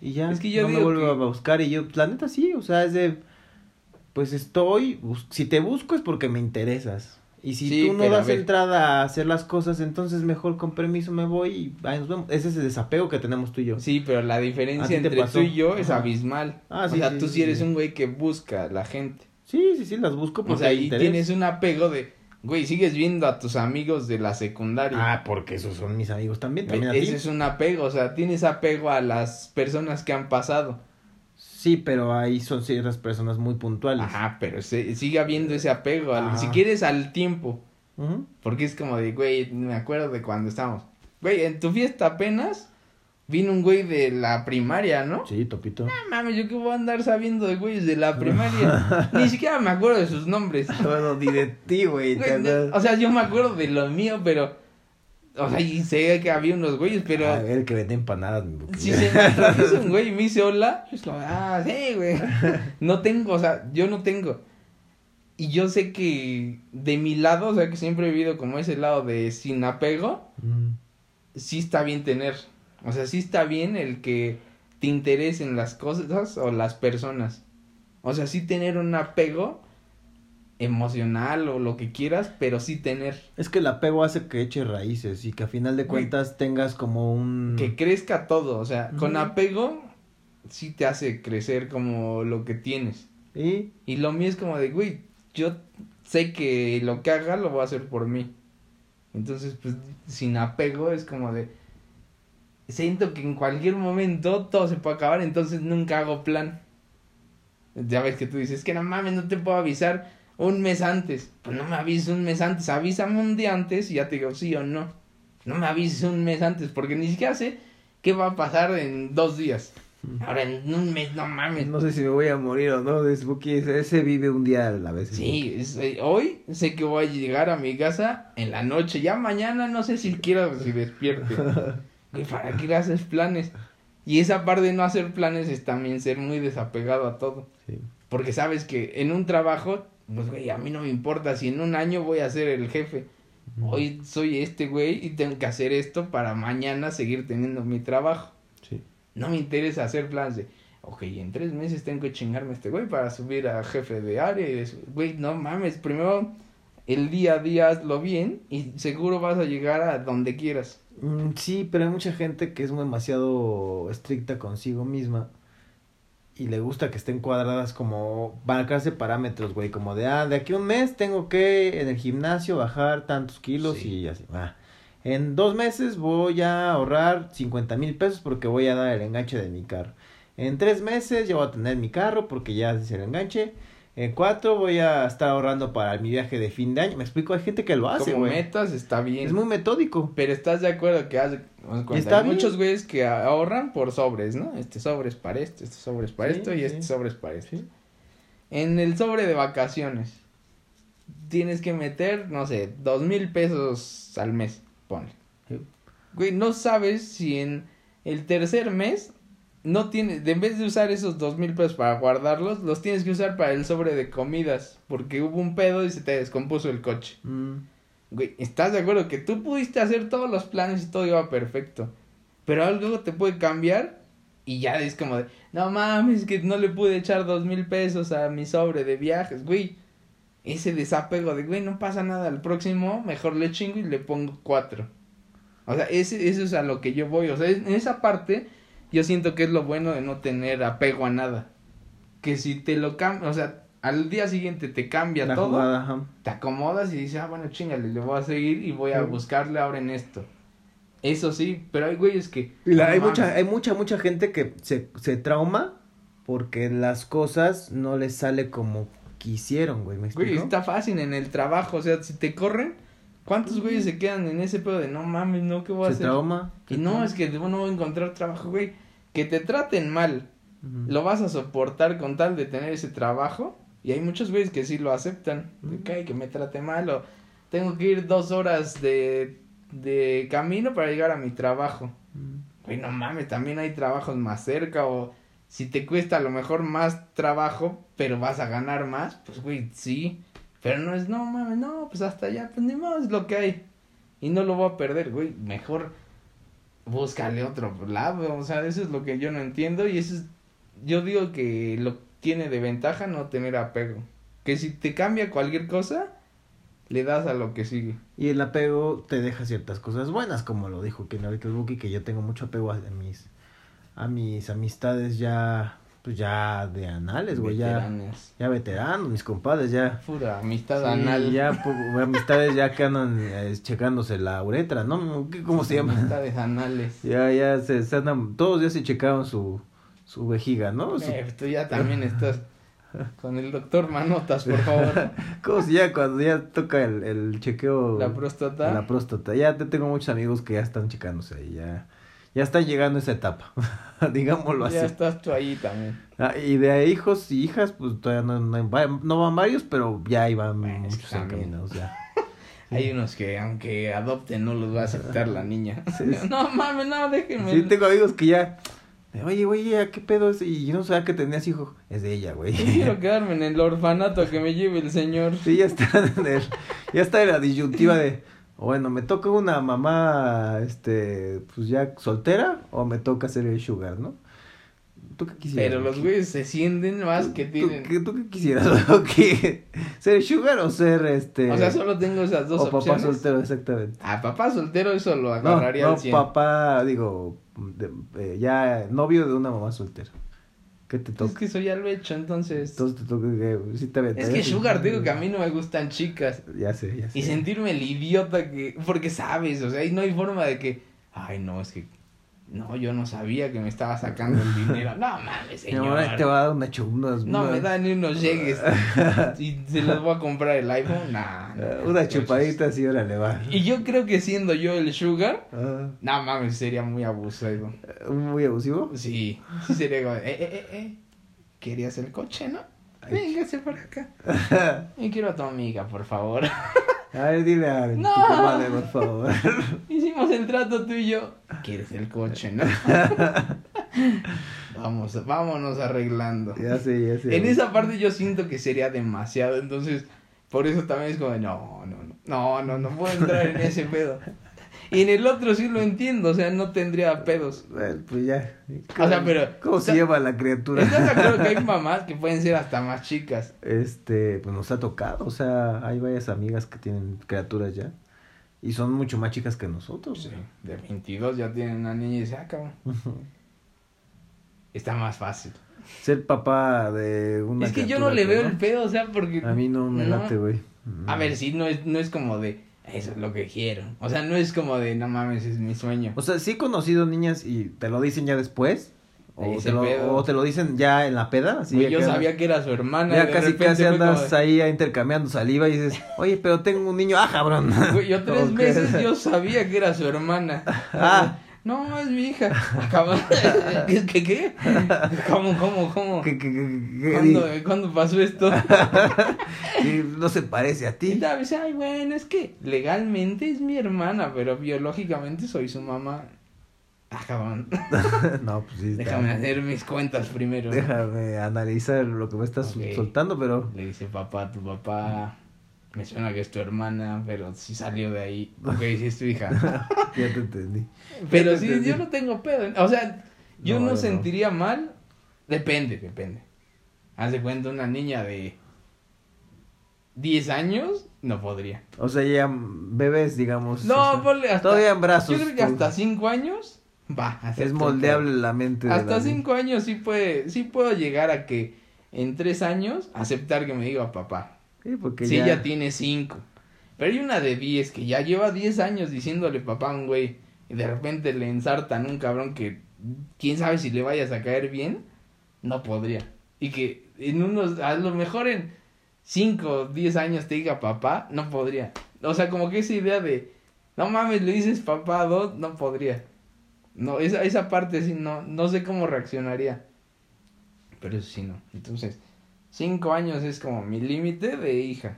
Y ya Es que yo no me vuelvo que- a buscar. Y yo, pues, la neta sí, o sea, es de, pues estoy, si te busco es porque me interesas. Y si Sí, tú no das entrada a hacer las cosas, entonces mejor con permiso me voy y ahí nos vemos. Ese es el desapego que tenemos tú y yo. Sí, pero la ¿A diferencia entre tú y yo es Ajá. abismal. Ah, o sí, sea, sí, tú sí, eres un güey que busca a la gente. Sí, sí, sí, las busco O porque sea, hay y interés. tienes un apego de, güey, sigues viendo a tus amigos de la secundaria. Ah, porque esos son mis amigos también, también a ti. Ese es un apego, o sea, tienes apego a las personas que han pasado. Sí, pero ahí son ciertas personas muy puntuales. Ajá, pero se, sigue habiendo ese apego, al- si quieres al tiempo. Ujú. Porque es como de, güey, me acuerdo de cuando estábamos. Güey, en tu fiesta apenas vino un güey de la primaria, ¿no? Sí, Topito. No mames, yo qué voy a andar sabiendo de güeyes de la [LAUGHS] primaria. Ni siquiera me acuerdo de sus nombres. bueno, ni de ti, güey. Güey, no, o sea, yo me acuerdo de lo mío, pero. O sea, y sé que había unos güeyes, pero. A ver, que vende empanadas. Si se me atraviesa un [LAUGHS] güey y me dice hola, es como, ah, sí, güey. No tengo, o sea, yo no tengo. Y yo sé que de mi lado, o sea, que siempre he vivido como ese lado de sin apego, Mm. sí está bien tener. O sea, sí está bien el que te interesen las cosas o las personas. O sea, sí tener un apego emocional o lo que quieras, pero sí tener. Es que el apego hace que eche raíces y que a final de cuentas tengas como un... Que crezca todo. O sea, con apego sí te hace crecer como lo que tienes. ¿Y? Y lo mío es como de, güey, yo sé que lo que haga lo voy a hacer por mí. Entonces, pues, sin apego es como de... Siento que en cualquier momento todo se puede acabar, entonces nunca hago plan. Ya ves que tú dices, que no mames, no te puedo avisar un mes antes. Pues no me avises un mes antes, avísame un día antes y ya te digo sí o no. No me avises un mes antes, porque ni siquiera sé qué va a pasar en dos días. Ahora en un mes, no mames. No sé si me voy a morir o no, Spooky. Ese, vive un día a la vez. Sí, es- eh, hoy sé que voy a llegar a mi casa en la noche. Ya mañana no sé si quiero si despierte. [LAUGHS] ¿para qué le haces planes? Y esa parte de no hacer planes es también ser muy desapegado a todo. Sí. Porque sabes que en un trabajo, pues güey, a mí no me importa si en un año voy a ser el jefe. Hoy soy este güey y tengo que hacer esto para mañana seguir teniendo mi trabajo. Sí. No me interesa hacer planes de, ok, en tres meses tengo que chingarme a este güey para subir a jefe de área. Y de- güey, no mames, primero el día a día hazlo bien y seguro vas a llegar a donde quieras. Mm, sí, pero hay mucha gente que es demasiado estricta consigo misma y le gusta que estén cuadradas como marcarse parámetros, güey, como de, ah, de aquí a un mes tengo que en el gimnasio bajar tantos kilos Sí. y así, ah. En dos meses voy a ahorrar 50 mil pesos porque voy a dar el enganche de mi carro. En tres meses ya voy a tener mi carro porque ya hice el enganche. En cuatro voy a estar ahorrando para mi viaje de fin de año. Me explico, hay gente que lo hace, Como güey. metas está bien. Es muy metódico. Pero estás de acuerdo que hace está hay muchos güeyes que ahorran por sobres, ¿no? Este sobre es para esto, este sobre es para Sí, esto y sí. este sobre es para esto. Sí. En el sobre de vacaciones, tienes que meter, no sé, dos mil pesos al mes, ponle. Güey, no sabes si en el tercer mes no tienes, en vez de usar esos dos mil pesos para guardarlos, los tienes que usar para el sobre de comidas, porque hubo un pedo y se te descompuso el coche. Mm. Güey, ¿estás de acuerdo que tú pudiste hacer todos los planes y todo iba perfecto? Pero algo te puede cambiar y ya es como de, no mames, que no le pude echar dos mil pesos a mi sobre de viajes, güey. Ese desapego de, güey, no pasa nada, al próximo mejor le chingo y le pongo cuatro. O sea, ese, eso es a lo que yo voy. O sea, en esa parte yo siento que es lo bueno de no tener apego a nada. Que si te lo cambias, o sea, al día siguiente te cambia La todo jugada, te acomodas y dices, ah, bueno, chingale, le voy a seguir y voy a Sí. buscarle ahora en esto. Eso sí, pero hay güeyes que... La- no hay mames. mucha, hay mucha, mucha gente que se, se trauma porque las cosas no les sale como quisieron, güey. ¿Me Güey, explico? está fácil en el trabajo, o sea, si te corren, ¿cuántos güeyes se quedan en ese pedo de no mames, no, qué voy a Se hacer? trauma. Y se no, trauma. es que no voy a encontrar trabajo, güey. Que te traten mal, lo vas a soportar con tal de tener ese trabajo. Y hay muchos güeyes que sí lo aceptan. De Ujú. que, "Ay, que me trate mal o tengo que ir dos horas de, de camino para llegar a mi trabajo. Güey, no mames, también hay trabajos más cerca o si te cuesta a lo mejor más trabajo, pero vas a ganar más, pues güey, sí. Pero no es, no mames, no, pues hasta allá, pues ni es lo que hay. Y no lo voy a perder, güey, mejor búscale otro lado, o sea, eso es lo que yo no entiendo y eso es, yo digo que lo tiene de ventaja no tener apego. Que si te cambia cualquier cosa, le das a lo que sigue. Y el apego te deja ciertas cosas buenas, como lo dijo que ahorita el Buki, que yo tengo mucho apego a mis, a mis amistades ya, pues ya de anales, güey, ya, ya veteranos, mis compadres, ya. Pura amistad Sí, anal. ya, pues, amistades ya que andan eh, checándose la uretra, ¿no? ¿Qué- ¿Cómo se llama? Amistades anales. [LAUGHS] Ya, ya se, se andan, todos días se checaban su, su vejiga, ¿no? Su- Eh, tú ya también estás con el doctor Manotas, por favor. [LAUGHS] ¿Cómo se llama cuando ya toca el, el chequeo? La próstata. La próstata. Ya te tengo muchos amigos que ya están checándose ahí, ya, ya están llegando a esa etapa, [LAUGHS] digámoslo así. ya estás tú ahí también. Ah, y de hijos y hijas, pues todavía no, no, no van varios, pero ya Bueno, que muchos también. encaminados ya. [LAUGHS] Hay unos que aunque adopten no los va a aceptar la niña. [LAUGHS] Sí, sí. No mames, no, déjenme. Sí, tengo amigos que ya, oye, güey, ya, ¿qué pedo es? Y yo no sabía que tenías hijo. Es de ella, güey. Quiero quedarme en el orfanato a que me lleve el señor. Sí, ya está en el, ya está en la disyuntiva de, bueno, ¿me toca una mamá, este, pues ya soltera o me toca ser el sugar, no? ¿Tú qué quisieras? Pero los güeyes se sienten más que ¿Tú, tienen. qué, tú qué quisieras? [LAUGHS] ¿O qué? ¿Ser sugar o ser, este... O sea, solo tengo esas dos o papá opciones. soltero, exactamente. A papá soltero eso lo No, agarraría no al 100. papá, digo, de- eh, ya novio de una mamá soltera. ¿Qué te Es toca? que eso ya lo he hecho, entonces. Entonces te toca que... Sí te Es que? Sugar, digo que a mí no me gustan chicas. Ya sé, ya sé. Y sentirme el idiota que. Porque sabes, o sea, y no hay forma de que. Ay, no, es que. No, yo no sabía que me estaba sacando el dinero. No mames, señor. te va a dar una chu- unas- No me da ni unos llegues. [LAUGHS] y se los voy a comprar el iPhone. Nah, no, Una no, chupadita así, órale, va. Y yo creo que siendo yo el Sugar. Ah, No mames, sería muy abusado. muy abusivo. Sí, sí sería como. Eh, eh, eh, eh. ¿Querías el coche, no? Véngase para acá. [LAUGHS] Yo quiero a tu amiga, por favor. [LAUGHS] A ver, dile a No. tu comadre, por favor. [LAUGHS] Hicimos el trato tú y yo. ¿Quieres el coche, no? [LAUGHS] Vamos, vámonos arreglando. ya sé, ya sé. En esa parte yo siento que sería demasiado, entonces por eso también es como, no, no, no, no, no, no puedo entrar en ese pedo. Y en el otro sí lo entiendo, o sea, no tendría pedos. Bueno, pues ya. O sea, pero- ¿Cómo o se llama la criatura? ¿Estás de acuerdo que hay [LAUGHS] mamás que pueden ser hasta más chicas? Este, pues nos ha tocado. O sea, hay varias amigas que tienen criaturas ya. Y son mucho más chicas que nosotros. De 22 ya tienen una niña y dice, ah, cabrón, [LAUGHS] está más fácil. Ser papá de una es que yo no le veo el pedo, o sea, porque... A mí no me No. late, güey. A ver, sí, no es, no es como de, eso es lo que quiero. O sea, no es como de, no mames, es mi sueño. O sea, sí he conocido niñas y te lo dicen ya después. O te, lo, o te lo dicen ya en la peda. Así yo que sabía que era su hermana. Ya casi casi andas de- ahí intercambiando saliva y dices, [LAUGHS] oye, pero tengo un niño, ah, cabrón. Yo [LAUGHS] tres meses [LAUGHS] yo sabía que era su hermana. Ah, No, es mi hija. [LAUGHS] ¿Qué? ¿Qué? qué? ¿Cómo, cómo, cómo? ¿Qué, qué, qué, qué- ¿Cuándo, ¿Cuándo pasó esto? [LAUGHS] Sí, no se parece a Y ti. tal vez, ay, bueno, es que legalmente es mi hermana, pero biológicamente soy su mamá. Ah, cabrón. [LAUGHS] no, pues sí. Déjame hacer mis cuentas primero. Déjame analizar lo que me estás Ok. soltando, pero. Le dice, papá, tu papá me suena que es tu hermana, pero si salió de ahí. Ok, sí es tu hija. [LAUGHS] Ya te entendí. Pero sí, entendí. yo no tengo pedo. O sea, yo No, no, yo no. sentiría mal. Depende, depende. Haz de cuenta una niña de 10 años, no podría. O sea, ya bebés, digamos. o No, sea, ponle hasta. Todavía en brazos. Yo creo que pues, hasta 5 años va. Es moldeable la mente. Hasta la niña. 5 años sí puede, sí puedo llegar a que en 3 años aceptar que me diga papá. Sí, porque Si ya. ella tiene 5. Pero hay una de 10 que ya lleva 10 años diciéndole papá a un güey y de repente le ensartan un cabrón que quién sabe si le vayas a caer bien, no podría. Y que en unos, a lo mejor en 5 o 10 años te diga papá, no podría. O sea, como que esa idea de, no mames, le dices papá a dos, no podría. No, esa, esa parte sí, no, no sé cómo reaccionaría. Pero eso sí, no. Entonces, 5 años es como mi límite de hija.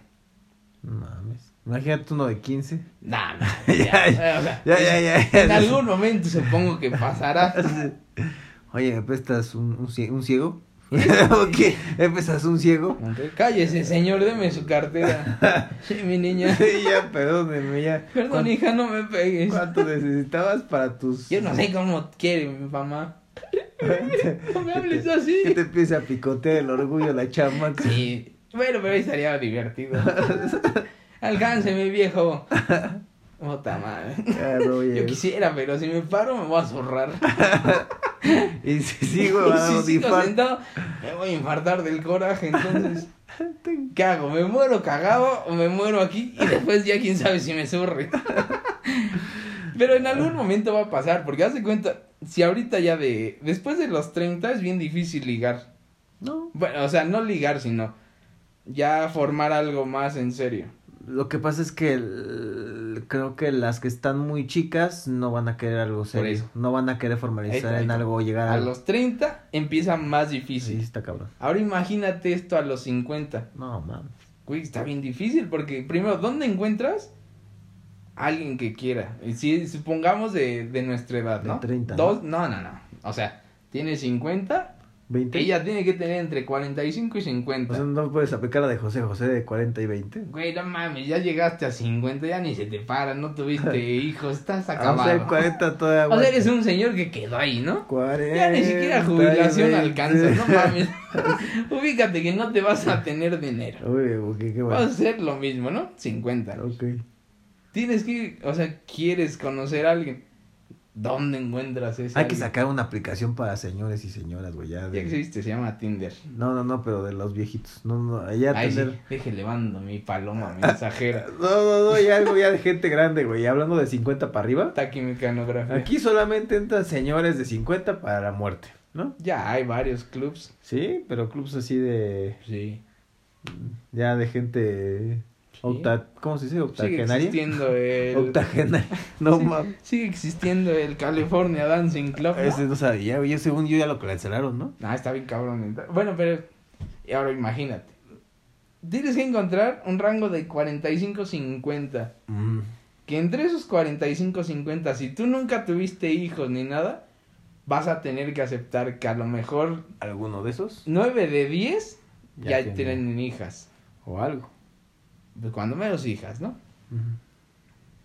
Mames. Imagínate uno de 15. Nah, nah, [LAUGHS] Ya, ya, o sea, Ya, ya, ya. ya. En algún momento supongo que pasará. [LAUGHS] Oye, ¿me prestas un, un, un ciego? ¿O qué? ¿Me prestas un ciego? Cállese, señor, deme su cartera. [LAUGHS] Sí, mi niña. Sí, ya, perdóneme, ya. Perdón, ¿Cuánto- hija, no me pegues. ¿Cuánto necesitabas para tus... Yo no sé cómo quiere mi mamá. No me hables así. Que te empiece a picotear el orgullo la chamaca. Sí, bueno, pero ahí estaría divertido. Alcance, mi viejo. Puta madre. Claro. Yo quisiera, pero si me paro me voy a zurrar. [LAUGHS] Y si sigo, [LAUGHS] si sentado, me voy a infartar del coraje, entonces... [LAUGHS] ¿Qué hago? ¿Me muero cagado o me muero aquí? Y después ya quién sabe si me surre. Pero en algún momento va a pasar, porque haz de cuenta, si ahorita ya de... Después de los 30 es bien difícil ligar. No. Bueno, o sea, no ligar, sino ya formar algo más en serio. Lo que pasa es que el- creo que las que están muy chicas no van a querer algo serio. eso. No van a querer formalizar está, en algo o llegar A algo. los 30 empieza más Sí, difícil. está cabrón. Ahora imagínate esto a los 50. No, mames. Güey, está bien difícil porque primero, ¿dónde encuentras alguien que quiera? Si supongamos de, de nuestra edad, De ¿no? 30, Dos, no, no, no. O sea, tiene 50, 20. ella tiene que tener entre 45 y 50. O sea, no puedes aplicar la de José José de 40 y 20. Güey, no mames, ya llegaste a 50, ya ni se te para, no tuviste [LAUGHS] hijos, estás Ah, O acabado. sea, 40 todavía. O sea, aguanta. eres un señor que quedó ahí, ¿no? 40. Ya ni siquiera jubilación y 20. alcanzas, no [LAUGHS] mames. [LAUGHS] Ubícate que no te vas a tener dinero. Uy, ok, qué Vas a bueno. hacer lo mismo, ¿no? 50. Ok. Tienes que, o sea, quieres conocer a alguien. ¿Dónde encuentras ese Hay que sacar una aplicación para señores y señoras, güey. Ya Ya de... existe, se llama Tinder. No, no, no, pero de los viejitos. No, no, ya Ay, tener. sí, déjele mando mi paloma mensajera. [LAUGHS] No, no, no, ya algo ya de gente grande, güey. Hablando de 50 para arriba. Taquimecanografía. Aquí solamente entran señores de 50 para la muerte, ¿no? Ya hay varios clubs. Sí, pero clubs así de. Sí. Ya de gente. Octa... ¿Cómo se dice? Sigue Octogenaria. existiendo el... Octogenaria. [LAUGHS] No Sí, mames. Sigue existiendo el California Dancing Club. ¿no? Ese no sabía. Yo según yo ya lo cancelaron, ¿no? Ah, está bien cabrón. Bueno, pero... Y ahora imagínate. Tienes que encontrar un rango de 45-50. Mm. Que entre esos 45-50, si tú nunca tuviste hijos ni nada, vas a tener que aceptar que a lo mejor ¿Alguno de esos? 9 de 10 Ya ya, tienen hijas. O algo. Pues cuando menos hijas, ¿no?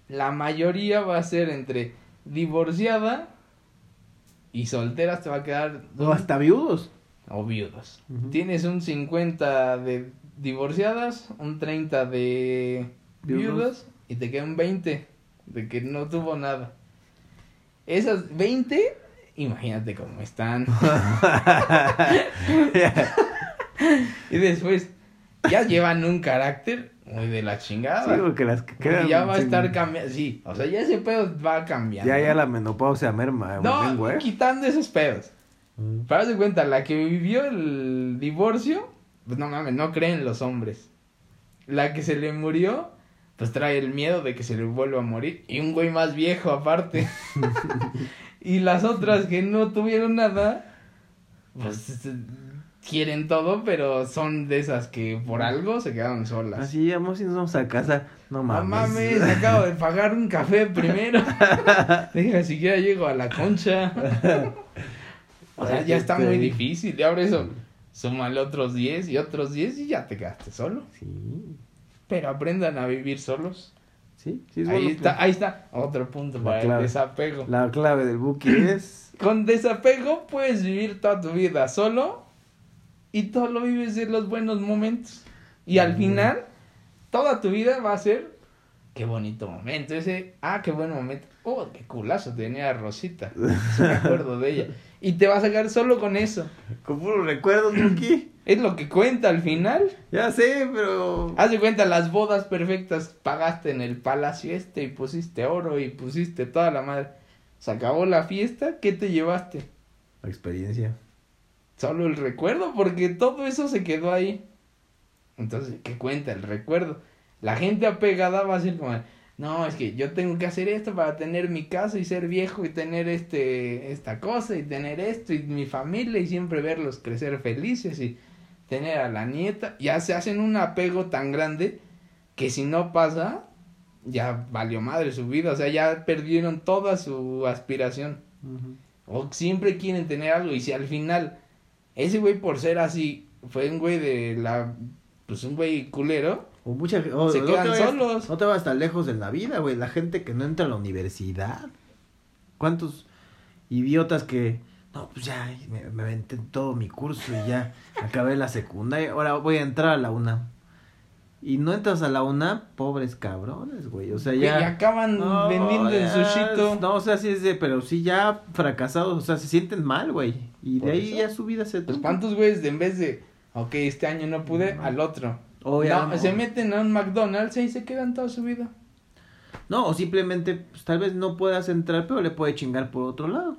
La mayoría va a ser entre divorciada y solteras te va a quedar... O hasta viudos. O viudos. Tienes un 50 de divorciadas, un 30 de Viudos. viudas y te queda un 20 de que no tuvo nada. Esas 20, imagínate cómo están. [LAUGHS] [LAUGHS] y después ya llevan un carácter muy de la chingada. Sí, porque las que quedan. ya va a estar cambiando. Sí, o sea, ya ese pedo va cambiando. Ya, ya la menopausia merma, No, güey. quitando esos pedos. Mm. Para de cuenta, la que vivió el divorcio, pues no mames, no cree en los hombres. La que se le murió, pues trae el miedo de que se le vuelva a morir. Y un güey más viejo aparte. [LAUGHS] [LAUGHS] Y las otras que no tuvieron nada, pues quieren todo, pero son de esas que por algo se quedaron solas. Así, vamos y nos vamos a casa. No No mames. mames, acabo de pagar un café primero. [LAUGHS] Deja, siquiera llego a la concha. O sea, ya está muy difícil. Y ahora eso, súmale otros 10 y otros 10 y ya te quedaste solo. Sí, Pero aprendan a vivir solos. sí, sí. es Ahí bueno, está, ahí está. Otro punto La para el desapego. pues, La clave del Buki es. Con desapego puedes vivir toda tu vida solo y todo lo vives en los buenos momentos. Y al final, toda tu vida va a ser qué bonito momento. Ese, ah, qué buen momento. Oh, qué culazo tenía Rosita. Sí me acuerdo de ella. Y te vas a quedar solo con eso. Con puros recuerdos, Buki. Es lo que cuenta al final. Ya sé, pero. Haz de cuenta las bodas perfectas. Pagaste en el palacio este y pusiste oro y pusiste toda la madre. Se acabó la fiesta. ¿Qué te llevaste? La experiencia. Solo el recuerdo, porque todo eso se quedó ahí. Entonces, ¿qué cuenta el recuerdo? La gente apegada va a ser como, no, es que yo tengo que hacer esto para tener mi casa y ser viejo y tener este, esta cosa y tener esto y mi familia y siempre verlos crecer felices y tener a la nieta. Ya se hacen un apego tan grande que si no pasa, ya valió madre su vida, o sea, ya perdieron toda su aspiración. O siempre quieren tener algo y si al final ese güey por ser así fue un güey de la pues un güey culero, O mucha o- Se no quedan vayas- solos. No te vas tan lejos en la vida, güey. La gente que no entra a la universidad. ¿Cuántos idiotas que. No, pues ya, me, me aventé todo mi curso y ya acabé la secundaria. Ahora voy a entrar a la UNAM. Y no entras a la UNAM, pobres cabrones, güey. O sea, ya. y acaban No, vendiendo el ya, sushito. No, o sea, sí es de, pero sí ya fracasados, o sea, se sienten mal, güey. Y de ahí eso. ya su vida se Pues cuántos güeyes de en vez de, ok, este año no pude, No. al otro. O ya no, no. se meten a un McDonald's y ahí se quedan toda su vida. No, o simplemente, pues tal vez no puedas entrar, pero le puede chingar por otro lado.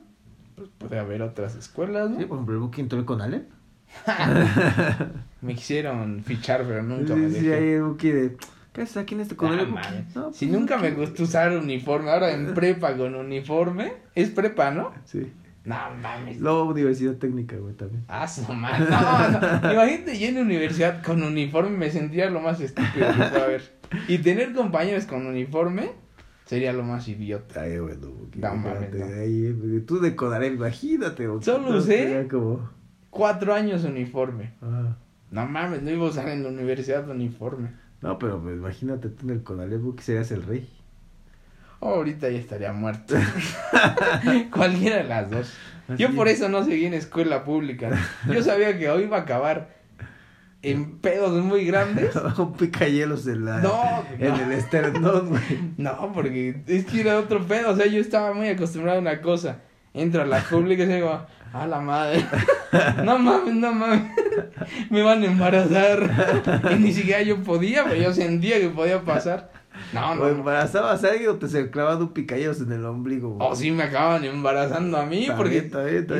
Pues puede haber otras escuelas, ¿no? Sí, por ejemplo, el Buki entró con Alep. [LAUGHS] Me quisieron fichar, pero nunca sí, me dejé. de, ¿qué haces aquí en este Ah. Buki? No, Si pues, nunca me gustó usar uniforme, ahora en prepa con uniforme, es prepa, ¿no? Sí. No mames. Luego universidad técnica, güey, también. Ah, su madre. No, no. Imagínate, yo en la universidad con uniforme me sentía lo más estúpido que puede haber. Y tener compañeros con uniforme sería lo más idiota. Ay, bueno. No, mames, no. porque tú de Conalep, imagínate. Solo usé- como, Cuatro años uniforme. ah. No mames, no iba a usar en la universidad uniforme. No, pero pues imagínate tú en el Conalep, Buki, serías el rey. Oh, ahorita ya estaría muerto. [LAUGHS] Cualquiera de las dos. Así Yo por es. eso no seguí en escuela pública. Yo sabía que hoy iba a acabar en [LAUGHS] pedos muy grandes. [LAUGHS] Un picayelos en la... No, En no. el esternón, güey. No, porque es que era otro pedo. O sea, yo estaba muy acostumbrado a una cosa. Entro a las públicas y digo, a la madre. [LAUGHS] No mames, no mames. [LAUGHS] Me van a embarazar. Y ni siquiera yo podía, pero yo sentía que podía pasar. No, O no. no. embarazabas a alguien o te se clavaba un picayelos en el ombligo, güey. O sí me acaban embarazando a mí porque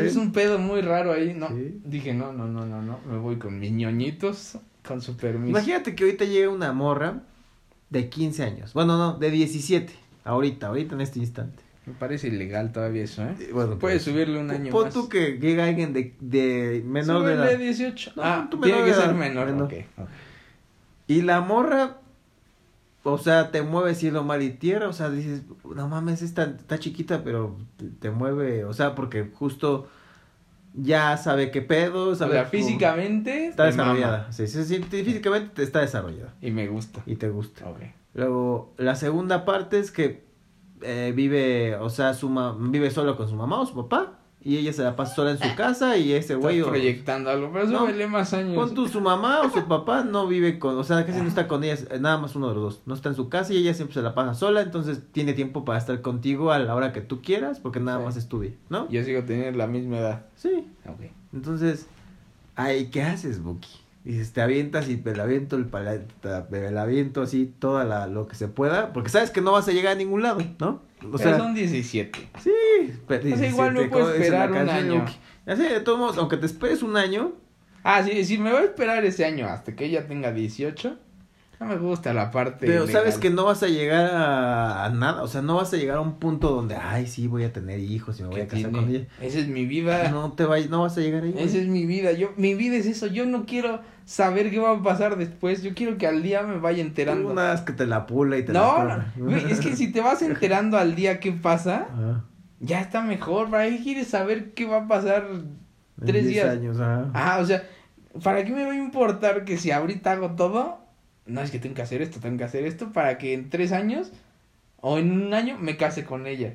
es un pedo muy raro ahí. No, Sí. dije, no, no, no, no, no. Me voy con mis ñoñitos, con su permiso. Imagínate que ahorita llega una morra de 15 años. Bueno, no, de 17. Ahorita, ahorita en este instante. Me parece ilegal todavía eso, ¿eh? Bueno, Puedes pues, subirle un año Pon más. tú que llega alguien de, de menor de edad. 18. No, ah, pon tú tiene que ser menor. menor. ok, ok. Y la morra, o sea, te mueve cielo, mar y tierra. O sea, dices, no mames, está, está chiquita, pero te, te mueve. O sea, porque justo ya sabe qué pedo. O Sabe sea, cómo- físicamente Está mama. desarrollada. Sí, sí, sí, físicamente te está desarrollada. Y me gusta. Y te gusta. Ok. Luego, la segunda parte es que eh, vive, o sea, su ma- vive solo con su mamá o su papá. Y ella se la pasa sola en su casa y ese güey... Proyectando algo, pero No. súbele más años. Pon tú, su mamá o su papá no vive con, o sea, casi no está con ella, eh, nada más uno de los dos. No está en su casa y ella siempre se la pasa sola, entonces tiene tiempo para estar contigo a la hora que tú quieras, porque nada Sí. más estudia, ¿no? Yo sigo teniendo la misma edad. Sí. Ok. Entonces, ay, ¿qué haces, Buki? Dices, te avientas y te la aviento el te- me la aviento así toda la, lo que se pueda, porque sabes que no vas a llegar a ningún lado, ¿no? O pero sea, son 17. sí, pero O sea, igual no puedes esperar un año. Así, de todos modos, aunque te esperes un año, Ah, sí, si me voy a esperar ese año hasta que ella tenga 18, No me gusta la parte. Pero legal. sabes que no vas a llegar a, a nada, o sea, no vas a llegar a un punto donde, ay, sí, voy a tener hijos y me voy ¿Qué a casar tiene? con ella. Esa es mi vida. No te vayas, no vas a llegar ahí. güey. Esa es mi vida. Yo, mi vida es eso. Yo no quiero saber qué va a pasar después. Yo quiero que al día me vaya enterando. Una vez que te la pula y te No, la no, güey, es que si te vas enterando al día qué pasa, Ajá. ya está mejor. ¿Para qué quieres saber qué va a pasar En tres 10 días? años, ajá. Ah, o sea, ¿para qué me va a importar que si ahorita hago todo? No, es que tengo que hacer esto, tengo que hacer esto para que en tres años o en un año me case con ella.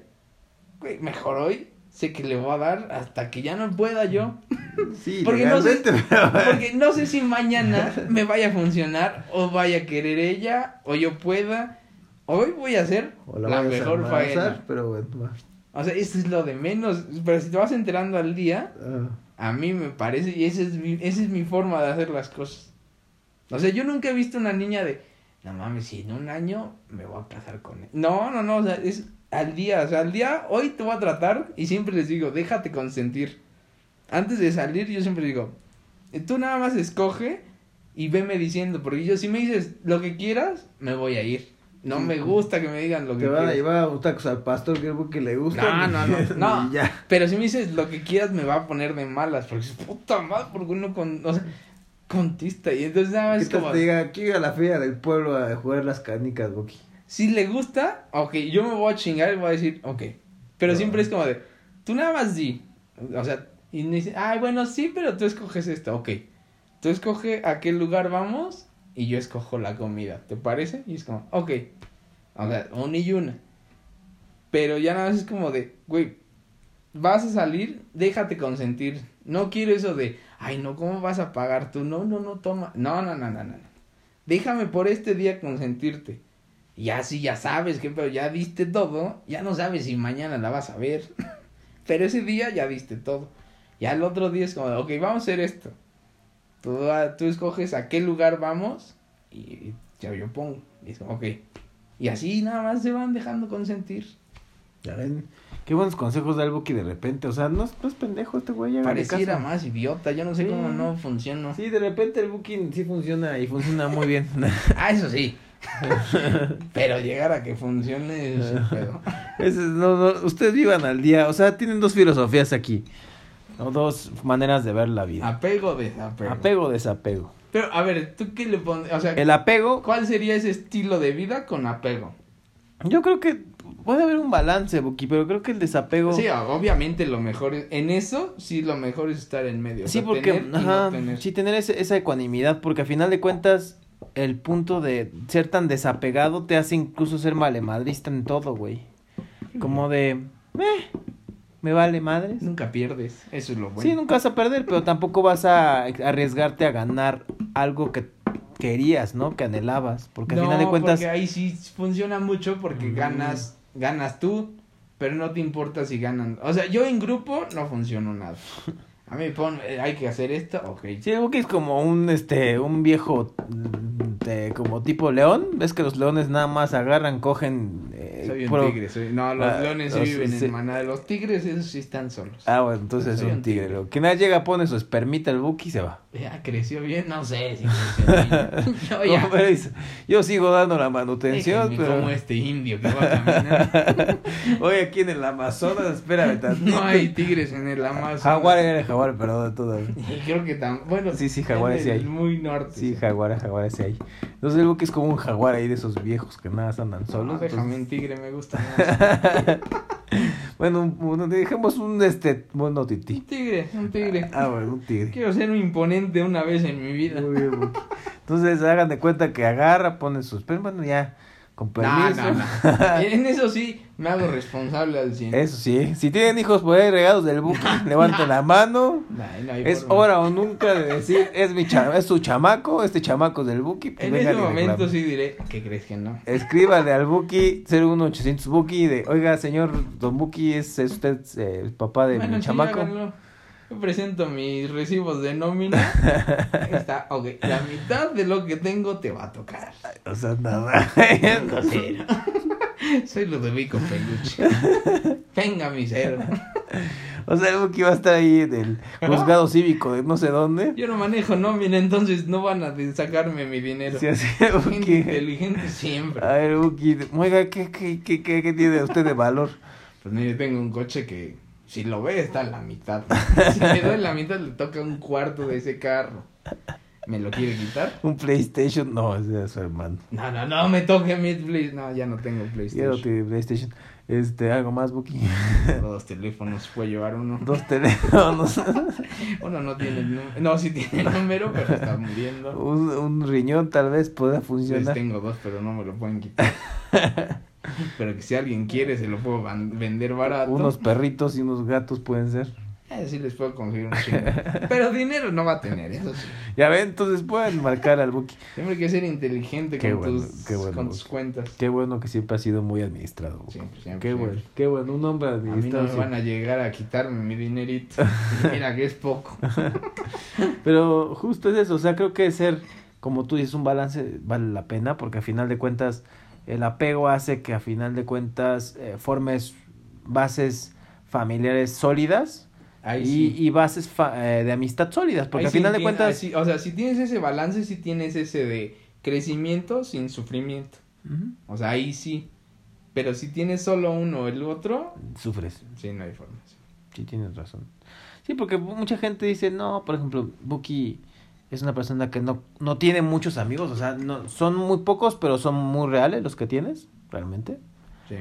Güey, mejor hoy sé que le voy a dar hasta que ya no pueda yo. [LAUGHS] Sí, Porque no sé, porque no sé si mañana [LAUGHS] me vaya a funcionar o vaya a querer ella o yo pueda. Hoy voy a hacer O la, vayas a mejor faena. Pero bueno. O sea, eso es lo de menos. Pero si te vas enterando al día, Ah. a mí me parece, y esa es mi, esa es mi forma de hacer las cosas. O sea, yo nunca he visto una niña de, no mames, si en un año me voy a casar con él. No, no, no, o sea, es al día, o sea, al día, hoy te voy a tratar y siempre les digo, déjate consentir. Antes de salir, yo siempre digo, tú nada más escoge y veme diciendo, porque yo si me dices lo que quieras, me voy a ir. No me gusta que me digan lo que Te van a quieras. llevar a tacos al pastor que que le gusta. No, no, no, [LAUGHS] no. Ya. Pero si me dices lo que quieras, me va a poner de malas. Porque es puta madre, porque uno con. O sea, contista. Y entonces nada más ¿Qué es tal como. te diga aquí a la feria del pueblo a jugar las canicas, Boqui? Si le gusta, ok, yo me voy a chingar y voy a decir, ok. Pero No. siempre es como de. Tú nada más di. O sea, y me dice, ay, bueno, sí, pero tú escoges esto, ok. Tú escoge a qué lugar vamos y yo escojo la comida. ¿Te parece? Y es como, ok. O sea, una y una. Pero ya nada más es como de, güey, vas a salir, déjate consentir. No quiero eso de, ay, no, ¿cómo vas a pagar tú? No, no, no, toma. No, no, no, no, no. Déjame por este día consentirte. Ya sí, ya sabes que, pero ya diste todo, ya no sabes si mañana la vas a ver. [LAUGHS] pero ese día ya diste todo. Ya el otro día es como, ok, vamos a hacer esto. Tú, ah, tú escoges a qué lugar vamos y ya yo pongo. Y es como, ok. Y así nada más se van dejando consentir. Ya ven. Qué buenos consejos da el Boqui de repente. O sea, no, es- no es pendejo este güey. Pareciera más idiota, yo no sé Sí. cómo no funciona. Sí, de repente el booking sí funciona y funciona muy bien. [LAUGHS] Ah, eso sí. [LAUGHS] Pero llegar a que funcione es. [LAUGHS] Ese es- no, no, ustedes vivan al día. O sea, tienen dos filosofías aquí. O dos maneras de ver la vida. Apego, desapego. Apego, desapego. Pero, a ver, ¿tú qué le pones? O sea, El apego, ¿cuál sería ese estilo de vida con apego? yo creo que puede haber un balance, Buki, pero creo que el desapego. Sí, obviamente lo mejor es, en eso sí lo mejor es estar en medio. o Sí, sea, porque, tener y no ajá, tener. sí, tener ese- esa ecuanimidad, porque a final de cuentas, el punto de ser tan desapegado te hace incluso ser malemadrista en todo, güey. Como de, eh, me vale madres. Nunca pierdes, eso es lo bueno. Sí, nunca vas a perder, pero tampoco vas a arriesgarte a ganar algo que querías, ¿no? Que anhelabas, porque al no, final de cuentas... porque ahí sí funciona mucho porque ganas, ganas tú, pero no te importa si ganan. O sea, yo en grupo no funciono nada. A mí pon, eh, hay que hacer esto, ok. Sí, Buki es como un, este, un viejo, de- como tipo león. Ves que los leones nada más agarran, cogen... eh, Soy un tigre, soy- no, los Ah, leones sí los- viven sí. en manada, los tigres esos sí están solos. Ah, bueno, entonces es un tigre. tigre. Lo que nada llega, pone su espermita al Buki y se va. Ya creció bien, no sé si [LAUGHS] creció bien. Yo ves, Yo sigo dando la manutención, Déjenme pero... como este indio que va caminando. [LAUGHS] Hoy aquí en el Amazonas, espérame tantito. No hay tigres en el Amazonas. Jaguar era el jaguar, perdón, todo. Y creo que tan bueno. Sí, sí, jaguares en sí hay. Muy norte. Sí, jaguar, jaguar ese ahí. Entonces el Buki es como un jaguar ahí de esos viejos que nada andan No, solos. déjame entonces- un tigre, me gusta [LAUGHS] más. bueno, un- dejemos un este bueno tití. un tigre, un tigre. Ah, bueno, un tigre. Quiero ser un imponente una vez en mi vida. Muy bien, Buki. Entonces hagan de cuenta que agarra, pone sus pero bueno ya con No, permiso. no, no. [LAUGHS] En eso sí, me hago responsable al 100. Eso sí, si tienen hijos por ahí regados del Buki, [LAUGHS] levanten la mano. No, no Es hora o nunca de decir, es mi cha- es su chamaco, este chamaco es del Buki. pues En ese momento sí diré, ¿qué crees que no? Escríbale al Buki 01800 Buki de, oiga, señor Don Buki, ¿es, es usted eh, el papá de Bueno, mi sí, chamaco? háganlo. Presento mis recibos de nómina. Ahí [LAUGHS] está, ok. La mitad de lo que tengo te va a tocar. O sea, nada. [LAUGHS] Cero. [LAUGHS] Soy Ludovico Peluche. Venga, mi cero. O sea, el Buki va a estar ahí en el juzgado cívico de no sé dónde. Yo no manejo nómina, entonces no van a sacarme mi dinero. Sí, así, Gente Buki. inteligente siempre. A ver, Buki, oiga, ¿qué, qué, qué, qué, qué tiene usted de valor? Pues mire, tengo un coche que si lo ve está en la mitad. [LAUGHS] Si le doy la mitad le toca un cuarto de ese carro. ¿Me lo quiere quitar? Un PlayStation. No, ese es su hermano. No, no, no, me toque a mí el Play. No, ya no tengo Ya no PlayStation. PlayStation. Este, algo más, Buki. [LAUGHS] Dos teléfonos puede llevar uno. Dos teléfonos. [LAUGHS] Uno no tiene el número. No, sí tiene el número, pero está muriendo. un, un riñón tal vez pueda Pues funcionar. tengo dos, pero no me lo pueden quitar. [LAUGHS] Pero que si alguien quiere, se lo puedo vender barato. Unos perritos y unos gatos pueden ser. Eh, sí les puedo conseguir un chingo. [LAUGHS] Pero dinero no va a tener, eso sí. Ya ven, entonces pueden marcar al Buki. Siempre hay que ser inteligente Qué con, bueno, tus, bueno, con tus cuentas. Qué bueno que siempre ha sido muy administrado. Buki. Siempre, siempre. Qué bueno, qué bueno, un hombre A mí no administrado. me van a llegar a quitarme mi dinerito. [LAUGHS] Mira que es poco. Pero justo es eso, o sea, creo que ser, como tú dices, un balance vale la pena, porque a final de cuentas el apego hace que a final de cuentas eh, formes bases familiares sólidas y, sí. y bases fa- eh, de amistad sólidas, porque Ahí a sí final de cuentas... sí, o sea, si tienes ese balance, si tienes ese de crecimiento sin sufrimiento. O sea, ahí sí. Pero si tienes solo uno o el otro, Sufres, sí, no hay forma. sí tienes razón. Sí, porque mucha gente dice, no, por ejemplo, Buki es una persona que no, no tiene muchos amigos, o sea, no, son muy pocos, pero son muy reales los que tienes, realmente. Sí.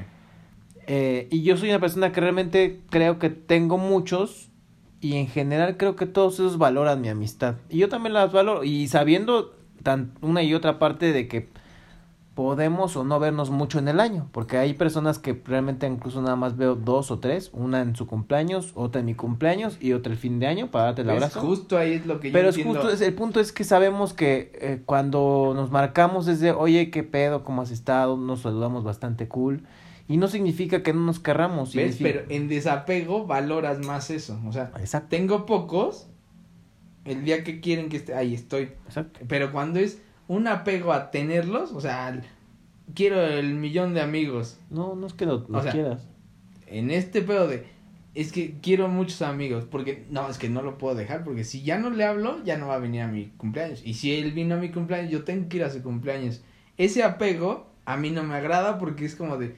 Eh, y yo soy una persona que realmente creo que tengo muchos y en general creo que todos esos valoran mi amistad. Y yo también las valoro y sabiendo tan una y otra parte de que podemos o no vernos mucho en el año, porque hay personas que realmente incluso nada más veo dos o tres, una en su cumpleaños, otra en mi cumpleaños y otra el fin de año para darte el Pues abrazo. justo ahí es lo que yo Pero es entiendo. justo, es- el punto es que sabemos que eh, cuando nos marcamos es de, oye, ¿qué pedo? ¿Cómo has estado? Nos saludamos bastante cool. Y no significa que no nos querramos. ¿Ves? Pero en desapego valoras más eso. O sea, Exacto, tengo pocos. El día que quieren que esté, ahí estoy. exacto. Pero cuando es un apego a tenerlos, o sea, quiero el millón de amigos. No, no es que lo, lo O sea, quieras. En este pedo de, es que quiero muchos amigos. Porque, no, es que no lo puedo dejar. Porque si ya no le hablo, ya no va a venir a mi cumpleaños. Y si él vino a mi cumpleaños, yo tengo que ir a su cumpleaños. Ese apego a mí no me agrada porque es como de,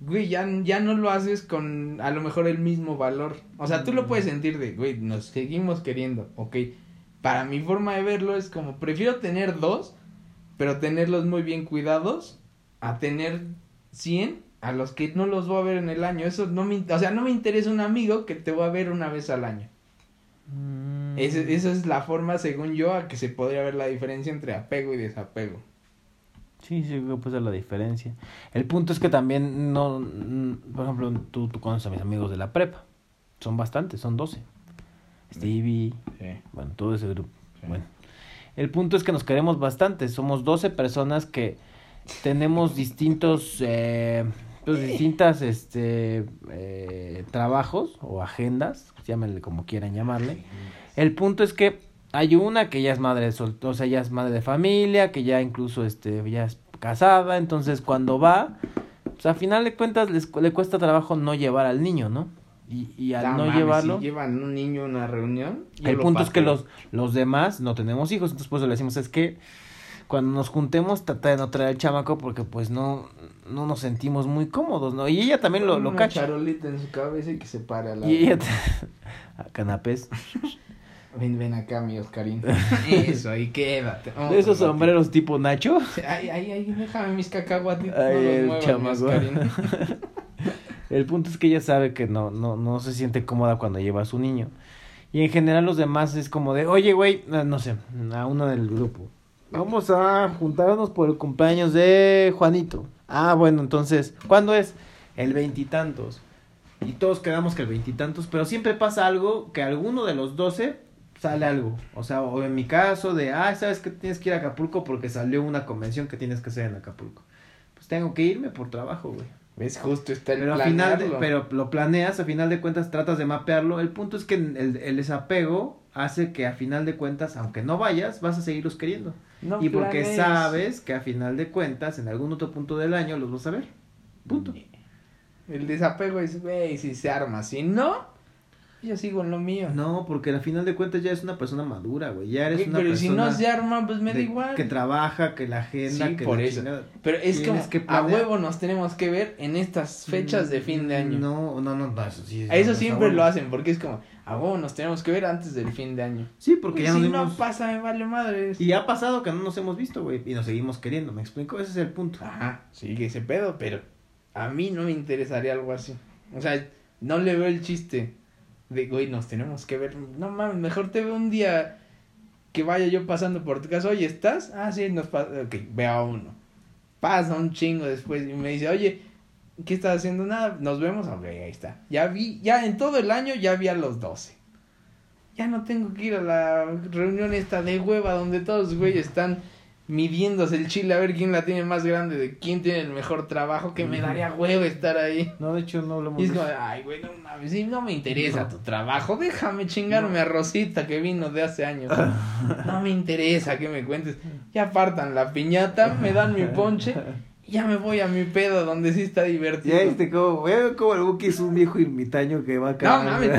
güey, ya, ya no lo haces con a lo mejor el mismo valor. O sea, tú lo puedes sentir de, güey, nos seguimos queriendo, ok. Para mi forma de verlo es como, prefiero tener dos, pero tenerlos muy bien cuidados, a tener 100 a los que no los voy a ver en el año. Eso no me, o sea, no me interesa un amigo que te voy a ver una vez al año. Mm. Esa es la forma, según yo, a que se podría ver la diferencia entre apego y desapego. Sí, sí, creo que la diferencia. El punto es que también no, mm, por ejemplo, tú, tú conoces a mis amigos de la prepa. Son bastantes, son 12. Stevie, Sí. bueno, todo ese grupo. Sí. Bueno, el punto es que nos queremos bastante. Somos 12 personas que tenemos distintos, eh, pues, distintas, este, eh, trabajos o agendas, llámenle como quieran llamarle. El punto es que hay una que ya es madre de sol- o sea, ya es madre de familia, que ya incluso, este, ya es casada, entonces cuando va, pues a final de cuentas les, le cuesta trabajo no llevar al niño, ¿no? Y, y al No no mames, llevarlo... Si llevan un niño a una reunión. El punto es que los, los demás no tenemos hijos, entonces pues le decimos es que cuando nos juntemos trata de no traer al chamaco porque pues no, no nos sentimos muy cómodos, ¿no? Y ella también lo, lo una cacha. charolita en su cabeza y que se pare al lado. Y ella... [LAUGHS] a canapés. Ven, ven acá, mi Oscarín. [LAUGHS] Eso, ahí quédate. De esos sombreros tipo Nacho. Ay, ay, ay, déjame mis cacahuatitos. Ay, no los el muevas, mi chamaco. Oscarín. [LAUGHS] El punto es que ella sabe que no, no, no se siente cómoda cuando lleva a su niño. Y en general los demás es como de, oye, güey, ah, no sé, a uno del grupo. Vamos a juntarnos por el cumpleaños de Juanito. Ah, bueno, entonces, ¿cuándo es? El veintitantos. Y, todos quedamos que el veintitantos, pero siempre pasa algo que alguno de los doce sale algo. O sea, o en mi caso de, ah, sabes que tienes que ir a Acapulco porque salió una convención que tienes que hacer en Acapulco. Pues tengo que irme por trabajo, güey. ¿Ves? Justo está el Pero al final, de- pero lo planeas, a final de cuentas tratas de mapearlo. El punto es que el, el desapego hace que a final de cuentas, aunque no vayas, vas a seguirlos queriendo. No y porque sabes que a final de cuentas, en algún otro punto del año los vas a ver. Punto. El desapego es, güey, si se arma. Si no, Yo sigo en lo mío. No, porque al final de cuentas ya es una persona madura, güey. Ya eres Güey, una pero persona. si no se arma, pues me da de- igual. Que trabaja, que la agenda, Sí, que por la eso. chingada. Pero es como, que a huevo nos tenemos que ver en estas fechas de fin de año. No, no, no, no, eso sí. A eso no, siempre lo hacen, porque es como, a huevo nos tenemos que ver antes del fin de año. Sí, porque Pues ya si nos no pasa, me vale madres. Y ha pasado que no nos hemos visto, güey. Y nos seguimos queriendo, ¿me explico? Ese es el punto. Ajá, sigue ese pedo, pero a mí no me interesaría algo así. O sea, no le veo el chiste de, güey, nos tenemos que ver. No mames, mejor te veo un día que vaya yo pasando por tu casa. Oye, ¿estás? Ah, sí, nos pasa. Ok, veo a uno. Pasa un chingo después y me dice, oye, ¿qué estás haciendo? Nada, nos vemos. Ok, ahí está. Ya vi, ya en todo el año ya vi a los 12. Ya no tengo que ir a la reunión esta de hueva donde todos güeyes están midiéndose el chile a ver quién la tiene más grande, de quién tiene el mejor trabajo, que me daría huevo estar ahí. No, de hecho, no hablamos Y es como, ay, güey, no mames, no me interesa tu trabajo, déjame chingarme a Rosita que vino de hace años. [LAUGHS] No me interesa que me cuentes. Ya apartan la piñata, me dan mi ponche ya me voy a mi pedo donde sí está divertido. Ya cómo, güey, como el Buki es un viejo ermitaño que va a No cagar. mames,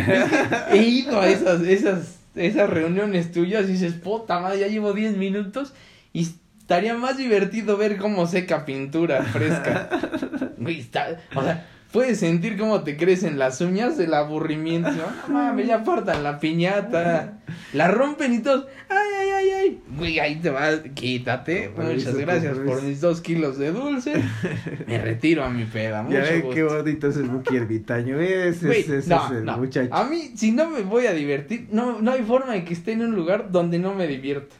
he ido a esas, esas, esas reuniones tuyas y dices, puta madre, ya llevo 10 minutos y estaría más divertido ver cómo seca pintura fresca. [LAUGHS] Güey, está, o sea, puedes sentir cómo te crecen las uñas del aburrimiento. [LAUGHS] No mames, ya apartan la piñata, la rompen y todos, ay, ay, ay, ay. Güey, ahí te vas, quítate. Muchas gracias por mis dos kilos de dulce. [LAUGHS] Me retiro a mi peda. Mucho Ya ven gusto. qué bonito es el Buki ermitaño. Ese, Güey, ese, ese no, es el no. muchacho. A mí, si no me voy a divertir, no, no hay forma de que esté en un lugar donde no me divierta.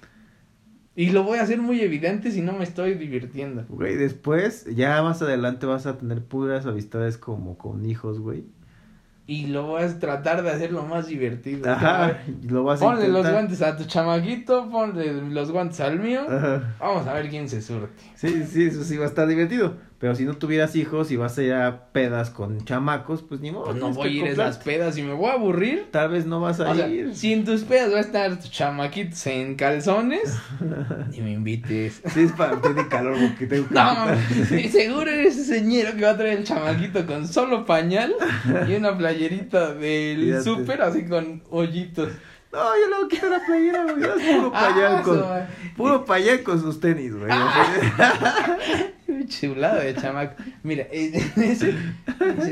Y lo voy a hacer muy evidente si no me estoy divirtiendo. Güey, después, ya más adelante vas a tener puras amistades como con hijos, güey. Y lo voy a tratar de hacer lo más divertido. Ajá, y lo vas a Ponle los guantes a tu chamaquito, ponle los guantes al mío. Ajá. Vamos a ver quién se surte. Sí, sí, eso sí va a estar divertido. Pero si no tuvieras hijos y vas a ir a pedas con chamacos, pues ni modo. Pues no voy a ir a esas pedas y me voy a aburrir. Tal vez no vas a O sea, ir. si en tus pedas va a estar tus chamaquitos en calzones, [LAUGHS] ni me invites. Sí, es para tiene calor porque tengo que No, sí, seguro eres ese señero que va a traer el chamaquito con solo pañal y una playerita del súper así con hoyitos. No, yo a quitar la playera, güey. Es puro Ah, eso, güey. puro payal con sus tenis, güey. [LAUGHS] Qué Chulado de chamaco. Mira, eh, [LAUGHS] ese-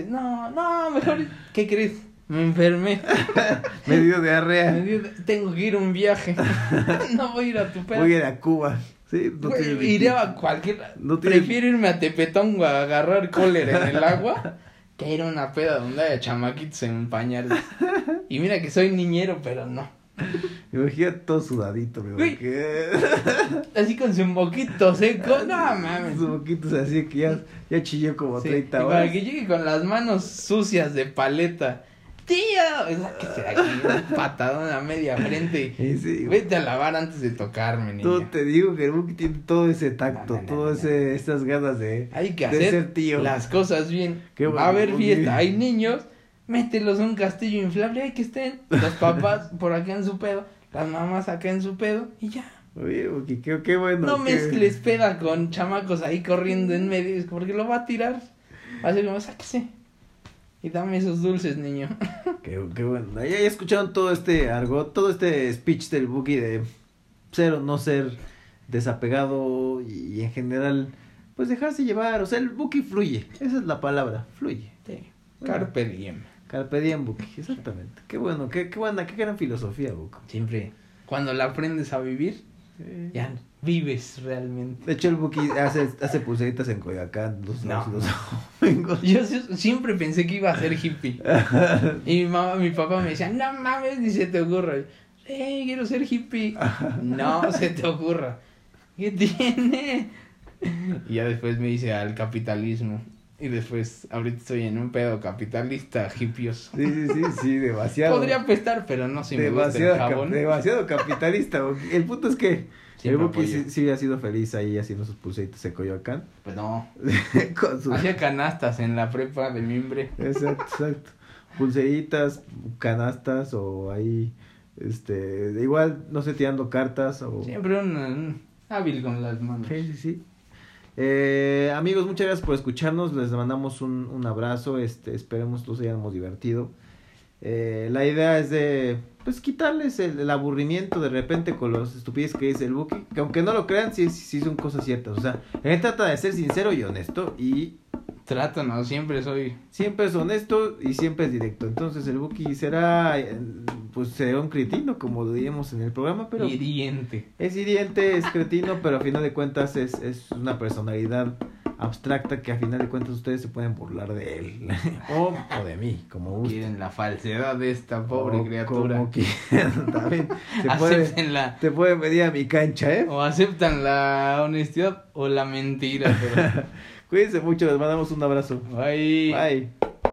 no, no, mejor, ¿qué crees? Me enfermé. [LAUGHS] Me dio Me diarrea. dio- Tengo que ir a un viaje. No voy a ir a tu pedo. Voy a ir a Cuba. Sí, no Güey, iré a cualquier. No tiene- Prefiero irme a Tepetongo a agarrar cólera en el agua que ir a una peda donde haya chamaquitos en pañales. Y mira que soy niñero, pero no. Imagínate todo sudadito, porque- Así con su moquito seco. No mames. Sus boquitos así que ya, ya chilló como Sí, 30 y horas. para que llegue con las manos sucias de paleta. ¡Tío! Sáquese de aquí, un patadón a media frente. [LAUGHS] Sí. Vete a lavar antes de tocarme, niña. te digo que Buki tiene todo ese tacto, No, no, no, ese, esas ganas de, Hay que de hacer ser tío. las cosas bien. Qué Va a haber fiesta, hay niños, mételos a un castillo inflable, hay que estén los papás [LAUGHS] por acá en su pedo, las mamás acá en su pedo y ya. Oye, Buki, qué, qué bueno. No qué- mezcles peda con chamacos ahí corriendo en medio, es porque lo va a tirar. Va a ser como, sáquese. Y dame esos dulces, niño. [LAUGHS] Qué, qué bueno. Ya, ya escucharon todo este argot, todo este speech del Buki de ser o no ser desapegado y, y en general, pues dejarse llevar. O sea, el Buki fluye. Esa es la palabra, fluye. Sí. Carpe diem. Carpe diem, Buki, exactamente. Qué bueno, qué, qué buena, qué gran filosofía, Buki. Siempre, cuando la aprendes a vivir, ya vives realmente. De hecho, el Buki hace, hace pulseritas en Coyoacán los, No. los, los. Yo si- siempre pensé que iba a ser hippie. [LAUGHS] Y mi mamá, mi papá me decía, no mames, ni se te ocurra. Eh, quiero ser hippie. No [LAUGHS] se te ocurra. ¿Qué tiene? Y ya después me hice al capitalismo. Y después, ahorita estoy en un pedo capitalista, hippios. Sí, sí, sí, sí, demasiado. Podría apestar, pero no si me gusta el demasiado, cap- jabón. demasiado capitalista. El punto es que Siempre Buki apoyo. sí, sí ha sido feliz ahí haciendo sus pulseritas en Coyoacán. Pues no. [LAUGHS] Su... Hacía canastas en la prepa de mimbre. Exacto, exacto. Pulseritas, canastas o ahí, este, igual, no sé, tirando cartas o... Siempre un, un hábil con las manos. Sí, sí, sí. Eh, amigos, muchas gracias por escucharnos. Les mandamos un, un abrazo. Este, esperemos los hayamos divertido. Eh, la idea es de, pues, quitarles el, el aburrimiento de repente con los estupideces que dice el Buki. Que aunque no lo crean, sí, sí son cosas ciertas. O sea, él trata de ser sincero y honesto. Y Trato, no, siempre soy. siempre es honesto y siempre es directo. Entonces el Buki será, eh, pues, será un cretino, como diríamos en el programa, pero... hiriente. Es hiriente, es cretino, pero a final de cuentas es, es una personalidad abstracta que a final de cuentas ustedes se pueden burlar de él. [LAUGHS] o, o de mí, como gusten. Quieren la falsedad de esta pobre O criatura. Como quieran, [LAUGHS] también. [LAUGHS] Se puede, te pueden venir a mi cancha, ¿eh? O aceptan la honestidad o la mentira. Pero... Cuídense mucho, les mandamos un abrazo. Bye. Bye.